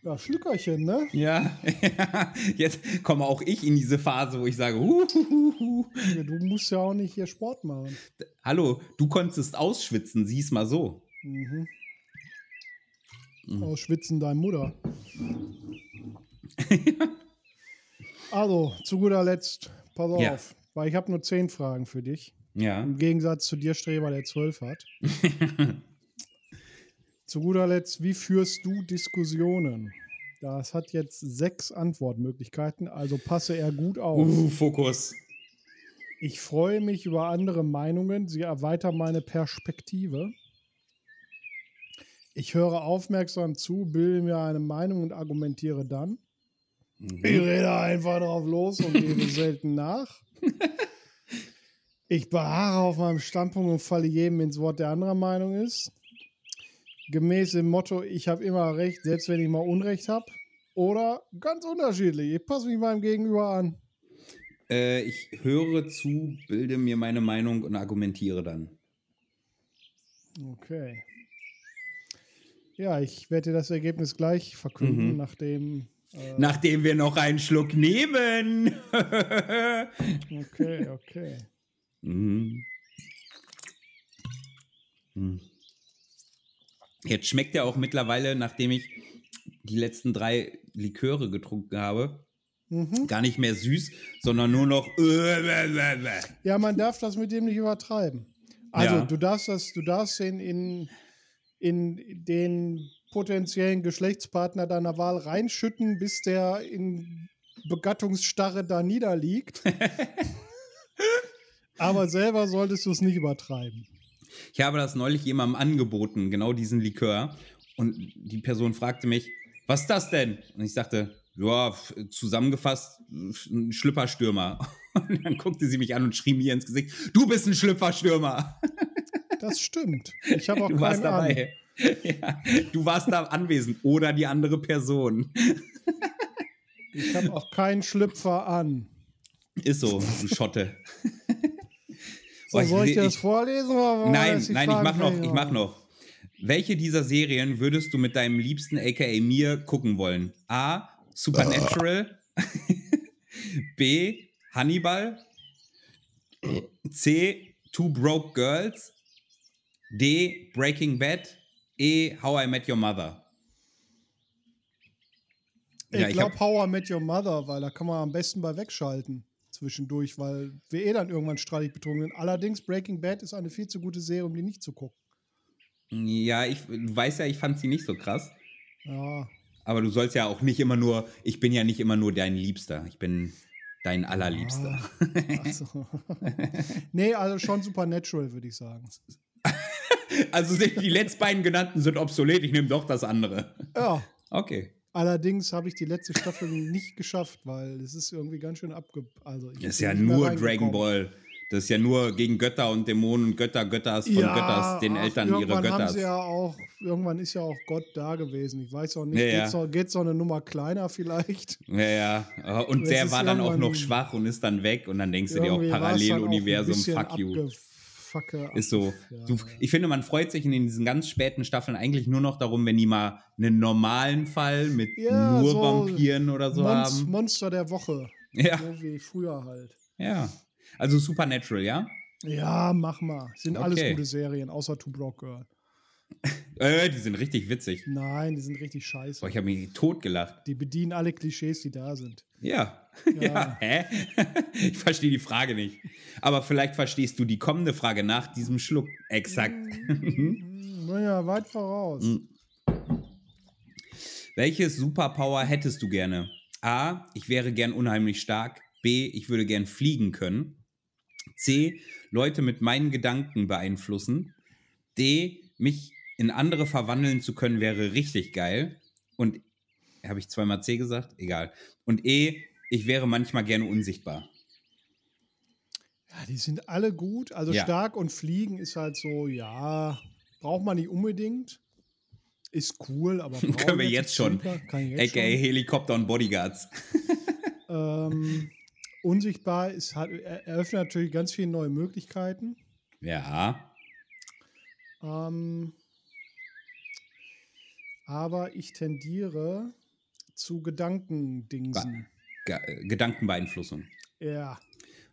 Ja, Schlückerchen, ne? <laughs> Ja, jetzt komme auch ich in diese Phase, wo ich sage, huhuhuhu. Ja, Du musst ja auch nicht hier Sport machen. hallo, du konntest ausschwitzen, sieh's mal so. Mhm. Ausschwitzen deine Mutter. <laughs> also, zu guter Letzt, pass auf, Ja. weil ich habe nur zehn Fragen für dich. Ja. Im Gegensatz zu dir, Streber, der zwölf hat. <laughs> zu guter Letzt, wie führst du Diskussionen? Das hat jetzt sechs Antwortmöglichkeiten, also passe er gut auf. Uh, Fokus. Ich freue mich über andere Meinungen. Sie erweitern meine Perspektive. Ich höre aufmerksam zu, bilde mir eine Meinung und argumentiere dann. Ich rede einfach drauf los und <laughs> gebe selten nach. <laughs> Ich beharre auf meinem Standpunkt und falle jedem ins Wort, der anderer Meinung ist. Gemäß dem Motto, ich habe immer recht, selbst wenn ich mal Unrecht habe. Oder ganz unterschiedlich, ich passe mich meinem Gegenüber an. Äh, ich höre zu, bilde mir meine Meinung und argumentiere dann. Okay. Ja, ich werde dir das Ergebnis gleich verkünden, Mhm. nachdem. Äh, Nachdem wir noch einen Schluck nehmen. <laughs> okay, okay. Mhm. Mhm. Jetzt schmeckt er auch mittlerweile, nachdem ich die letzten drei Liköre getrunken habe, Mhm. gar nicht mehr süß, sondern nur noch. <laughs> Ja, man darf das mit dem nicht übertreiben. Also Ja. du darfst das, du darfst den in, in den potenziellen Geschlechtspartner deiner Wahl reinschütten, bis der in Begattungsstarre da niederliegt. <laughs> Aber selber solltest du es nicht übertreiben. Ich habe das neulich jemandem angeboten, genau diesen Likör. Und die Person fragte mich, was ist das denn? Und ich sagte, ja, zusammengefasst, ein Schlüpperstürmer. <laughs> Und dann guckte sie mich an und schrie mir ins Gesicht, du bist ein Schlüpperstürmer. <laughs> Das stimmt. Ich habe auch Du warst dabei. <laughs> Ja, du warst da anwesend oder die andere Person. Ich habe auch keinen Schlüpfer an. Ist so, du Schotte. So, Boah, soll ich dir das vorlesen? Nein, nein, ich mach noch, ich mach noch. Welche dieser Serien würdest du mit deinem Liebsten, aka mir, gucken wollen? A. Supernatural. <laughs> B. Hannibal. C. Two Broke Girls. D. Breaking Bad. E. How I Met Your Mother. Ich Ja, ich glaube How I Met Your Mother, weil da kann man am besten bei wegschalten zwischendurch, weil wir eh dann irgendwann streitig betrunken sind. Allerdings Breaking Bad ist eine viel zu gute Serie, um die nicht zu gucken. Ja, ich du weißt ja, ich fand sie nicht so krass. Ja, Aber du sollst ja auch nicht immer nur, ich bin ja nicht immer nur dein Liebster. Ich bin dein allerliebster. also. <laughs> nee, also schon Supernatural, würde ich sagen. Also die letzten beiden genannten sind obsolet, ich nehme doch das andere. Ja, Okay. Allerdings habe ich die letzte Staffel nicht geschafft, weil es ist irgendwie ganz schön abge... Also ich Das ist ja nur. Dragon Ball. Das ist ja nur gegen Götter und Dämonen und Götter, Götters von ja, Götters, den ach, Eltern ihre Götters. sie ja auch, irgendwann ist ja auch Gott da gewesen. Ich weiß auch nicht, Ja, ja. geht's noch eine Nummer kleiner vielleicht? Ja, ja. Und der war dann auch noch schwach und ist dann weg und dann denkst du dir auch Paralleluniversum, fuck you. Abgefacke- Ist so. Ja, Du, ich finde, man freut sich in diesen ganz späten Staffeln eigentlich nur noch darum, wenn die mal einen normalen Fall mit Ja, nur so Vampiren oder so Monst, haben. Monster der Woche. Ja, So wie früher halt. ja. Also Supernatural, ja? Ja, mach mal. Sind alles Okay. gute Serien, außer Two Broke Girl. <laughs> Äh, die sind richtig witzig. Nein, die sind richtig scheiße. Boah, ich habe mich totgelacht. Die bedienen alle Klischees, die da sind. Ja. Ja. ja. Hä? <laughs> Ich verstehe die Frage nicht. Aber vielleicht verstehst du die kommende Frage nach diesem Schluck. Exakt. Hm, <laughs> Naja, weit voraus. Mhm. Welches Superpower hättest du gerne? A. Ich wäre gern unheimlich stark. B. Ich würde gern fliegen können. C. Leute mit meinen Gedanken beeinflussen. D. Mich in andere verwandeln zu können, wäre richtig geil. Und habe ich zweimal C gesagt? Egal. Und E. Ich wäre manchmal gerne unsichtbar. Ja, die sind alle gut. Also Ja. stark und fliegen ist halt so, ja, braucht man nicht unbedingt. Ist cool, aber <laughs> Können wir jetzt schon. AKA. Helikopter und Bodyguards. <laughs> Ähm, unsichtbar ist halt, er- eröffnet natürlich ganz viele neue Möglichkeiten. Ja. Ähm, aber ich tendiere zu Gedankendingsen. Ge Gedankenbeeinflussung. Ja,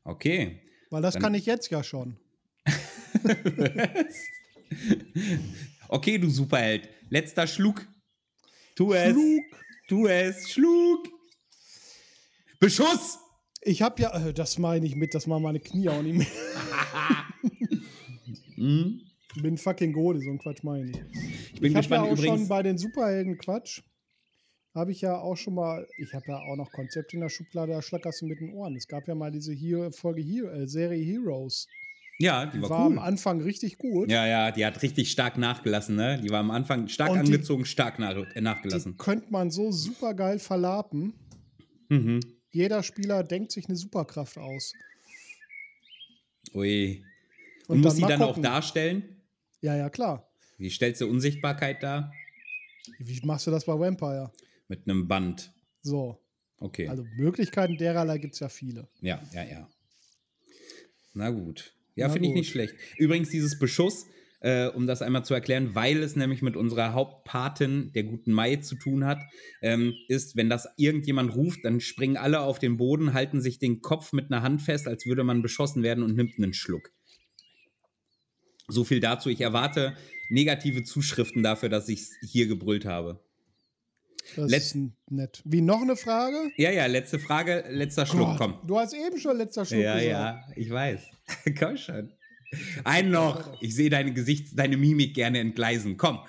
Okay. weil das Dann- kann ich jetzt ja schon. <laughs> Okay, du Superheld. Letzter Schluck. Tu es. Flug. Tu es. Schluck. Beschuss. Ich habe ja, äh, das meine ich mit, das machen meine Knie auch nicht mehr. <laughs> Hm? Ich bin fucking Gode, so ein Quatsch meine ich. Ich bin ich habe ja gespannt auch schon übrigens. bei den Superhelden Quatsch, habe ich ja auch schon mal, ich habe ja auch noch Konzepte in der Schublade, da schlackerst du mit den Ohren. Es gab ja mal diese Hero, Folge Hero, äh, Serie Heroes. Ja, die war, War am cool. Anfang richtig gut. Ja, ja, die hat richtig stark nachgelassen, ne? Die war am Anfang stark Und die- angezogen, stark nach, äh, Die nachgelassen. könnte man so super geil verlapen. Mhm. Jeder Spieler denkt sich eine Superkraft aus. Ui. Und Und muss dann sie dann auch gucken. darstellen? Ja, ja, klar. Wie stellst du Unsichtbarkeit dar? Wie machst du das bei Vampire? Mit einem Band. So. Okay. Also Möglichkeiten dererlei gibt es ja viele. Ja, ja, ja. Na gut. Ja, finde ich nicht schlecht. Übrigens, dieses Beschuss, äh, um das einmal zu erklären, weil es nämlich mit unserer Hauptpatin, der guten Mai, zu tun hat, ähm, ist, wenn das irgendjemand ruft, dann springen alle auf den Boden, halten sich den Kopf mit einer Hand fest, als würde man beschossen werden und nimmt einen Schluck. So viel dazu. Ich erwarte negative Zuschriften dafür, dass ich es hier gebrüllt habe. Das Letz- nett. Wie noch eine Frage? Ja, ja, letzte Frage, letzter Schluck, Gott, komm. Du hast eben schon letzter Schluck Ja, gesagt. ja, ich weiß. <laughs> Komm schon. Ein noch. Ich sehe deine Gesicht, deine Mimik gerne entgleisen. Komm,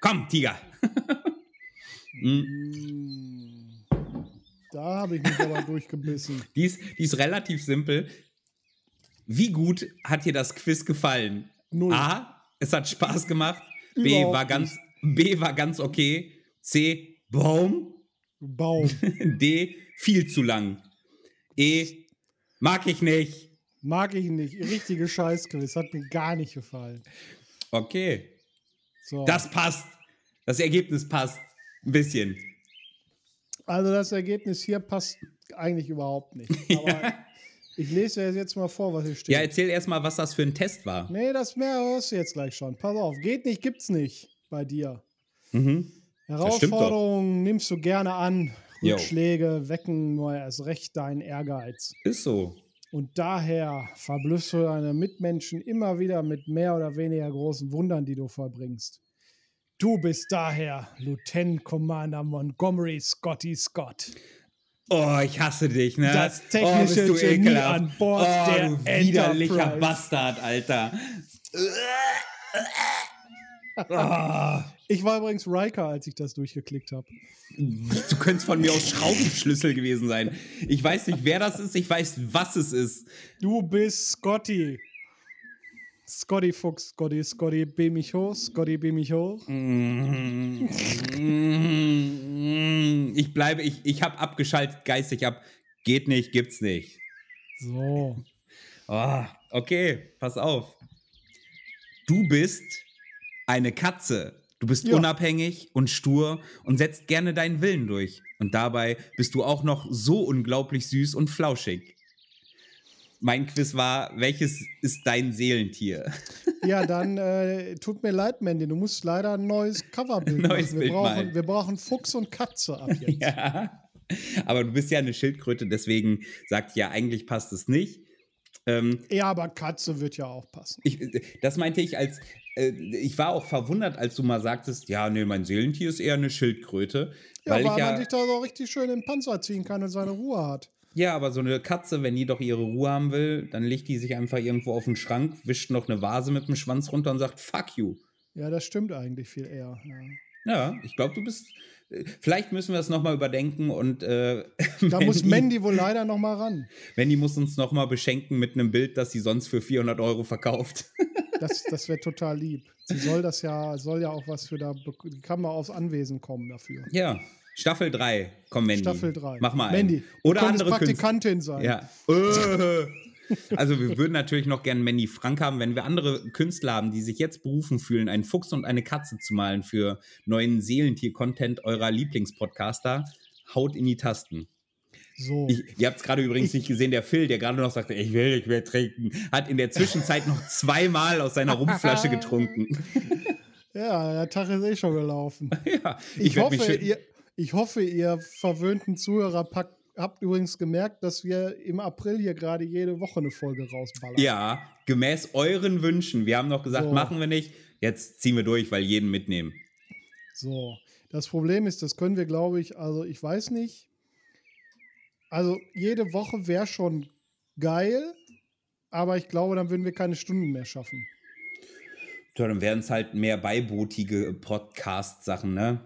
komm, Tiger. <laughs> Hm, Mm, Da habe ich mich aber <laughs> durchgebissen. die, ist, die ist relativ simpel. Wie gut hat dir das Quiz gefallen? Null. A, es hat Spaß gemacht. B, war ganz, B war ganz okay. C, Baum. Baum. <laughs> D, viel zu lang. E, mag ich nicht. Mag ich nicht. Richtige Scheißquiz. Hat mir gar nicht gefallen. Okay. So. Das passt. Das Ergebnis passt. Ein bisschen. also das Ergebnis hier passt eigentlich überhaupt nicht. <laughs> Aber ich lese jetzt mal vor, was hier steht. Ja, erzähl erstmal, was das für ein Test war. nee, das mehr hörst du jetzt gleich schon. Pass auf. Geht nicht, gibt's nicht bei dir. Mhm. Herausforderungen nimmst du gerne an. Rückschläge wecken nur erst recht deinen Ehrgeiz. Ist so. Und daher verblüffst du deine Mitmenschen immer wieder mit mehr oder weniger großen Wundern, die du verbringst. Du bist daher Lieutenant Commander Montgomery Scotty Scott. Oh, ich hasse dich, ne? Das oh, technische bist du Genie ekelhaft. an Bord oh, der du widerlicher Enterprise. Bastard, Alter. <laughs> Ah, Ich war übrigens Riker, als ich das durchgeklickt habe. du könntest von mir aus Schraubenschlüssel gewesen sein. Ich weiß nicht, wer das ist, ich weiß, was es ist. Du bist Scotty. Scotty Fuchs, Scotty, Scotty, beam mich hoch, Scotty, beam mich hoch. Ich bleibe, ich, ich habe abgeschaltet geistig ab. Geht nicht, gibt's nicht. So. Oh, okay, pass auf. Du bist eine Katze. Du bist Ja. unabhängig und stur und setzt gerne deinen Willen durch. Und dabei bist du auch noch so unglaublich süß und flauschig. Mein Quiz war, welches ist dein Seelentier? <laughs> Ja, dann äh, tut mir leid, Mandy, du musst leider ein neues Coverbild <laughs> Neues machen. Wir Bild brauchen, wir brauchen Fuchs und Katze ab <laughs> jetzt. ja. Aber du bist ja eine Schildkröte, deswegen sagt ja, eigentlich passt es nicht. Ähm, Ja, aber Katze wird ja auch passen. Ich, das meinte ich als, äh, ich war auch verwundert, als du mal sagtest, ja, nee, mein Seelentier ist eher eine Schildkröte. Ja, weil weil ich ja, man sich da so richtig schön in den Panzer ziehen kann und seine Ruhe hat. ja, aber so eine Katze, wenn die doch ihre Ruhe haben will, dann legt die sich einfach irgendwo auf den Schrank, wischt noch eine Vase mit dem Schwanz runter und sagt, fuck you. Ja, das stimmt eigentlich viel eher. Ja. Ja, ich glaube, du bist, äh, vielleicht müssen wir das nochmal überdenken und äh, <laughs> Da muss Mandy wohl leider noch mal ran. Mandy muss uns nochmal beschenken mit einem Bild, das sie sonst für 400 Euro verkauft. <laughs> Das, das wäre total lieb. Sie soll das ja, soll ja auch was für da, kann mal aufs Anwesen kommen dafür. Ja, Staffel 3, komm Mandy. Staffel 3. Mach mal Mandy, einen. Oder andere Künstler. Praktikantin sein. Ja. <laughs> Also wir würden natürlich noch gerne Manny Frank haben, wenn wir andere Künstler haben, die sich jetzt berufen fühlen, einen Fuchs und eine Katze zu malen für neuen Seelentier-Content eurer Lieblingspodcaster. Haut in die Tasten. So. Ich, ihr habt es gerade übrigens nicht gesehen, der Phil, der gerade noch sagte, ich will nicht mehr trinken, hat in der Zwischenzeit noch zweimal aus seiner Rumflasche getrunken. <laughs> ja, der Tag ist eh schon gelaufen. <laughs> ja, Ich, mich hoffe, schön- ihr, ich hoffe, ihr verwöhnten Zuhörer pack, habt übrigens gemerkt, dass wir im April hier gerade jede Woche eine Folge rausballern. Ja, gemäß euren Wünschen. Wir haben noch gesagt, So. machen wir nicht. Jetzt ziehen wir durch, weil jeden mitnehmen. So. Das Problem ist, das können wir, glaube ich, also ich weiß nicht. Also jede Woche wäre schon geil, aber ich glaube, dann würden wir keine Stunden mehr schaffen. So, dann wären es halt mehr beibotige Podcast-Sachen, ne?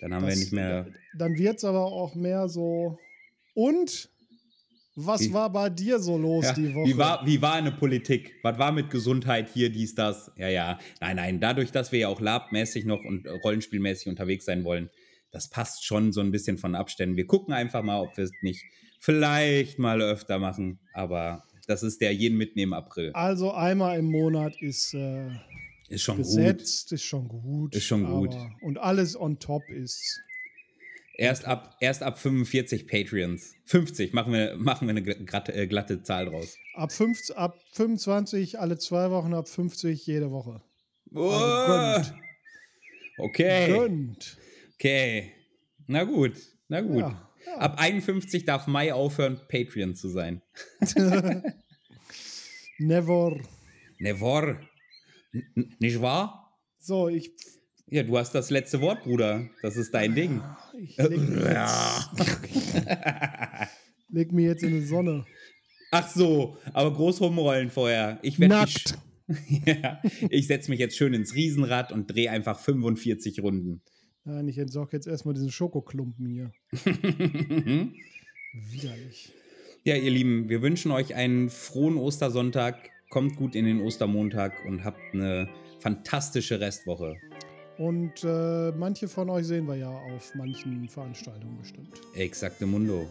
Dann haben wir Das- nicht mehr. Dann wird es aber auch mehr so. Und was Wie- war bei dir so los Ja, die Woche? wie, war, wie war eine Politik? Was war mit Gesundheit hier, dies, das? Ja, ja. Nein, nein. Dadurch, dass wir ja auch labmäßig noch und rollenspielmäßig unterwegs sein wollen, das passt schon so ein bisschen von Abständen. Wir gucken einfach mal, ob wir es nicht vielleicht mal öfter machen. Aber das ist der jeden mitnehmen April. Also einmal im Monat ist äh, Ist schon gut. gesetzt, ist schon gut. Ist schon gut. Und alles on top ist. Erst ab, erst ab 45 Patreons. 50, machen wir, machen wir eine glatte, äh, glatte Zahl draus. Ab, 5, ab 25 alle zwei Wochen, ab 50 jede Woche. Oh, Also gönnt. okay. Gönnt. Okay. Na gut, na gut. Ja, ja. Ab 51 darf Mai aufhören, Patreon zu sein. <laughs> Never. Never. N- nicht wahr? So, ich, Ja, du hast das letzte Wort, Bruder. Das ist dein Ding. ich leg, <laughs> leg mich jetzt in die Sonne. Ach so, aber groß rumrollen vorher. Ich werd Nackt. <laughs> ja, ich setze mich jetzt schön ins Riesenrad und drehe einfach 45 Runden. Nein, ich entsorge jetzt erstmal diesen Schokoklumpen hier. <laughs> Widerlich. Ja, ihr Lieben, wir wünschen euch einen frohen Ostersonntag. Kommt gut in den Ostermontag und habt eine fantastische Restwoche. Und äh, manche von euch sehen wir ja auf manchen Veranstaltungen bestimmt. Exakte Mundo.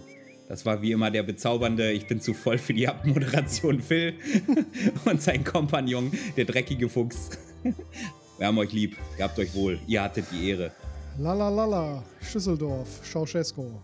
Das war wie immer der bezaubernde Ich bin zu voll für die Abmoderation Phil <laughs> und sein Kompagnon, der dreckige Fuchs. <laughs> Wir haben euch lieb, gehabt euch wohl, ihr hattet die Ehre. Lalalala, Schüsseldorf, Ceausescu.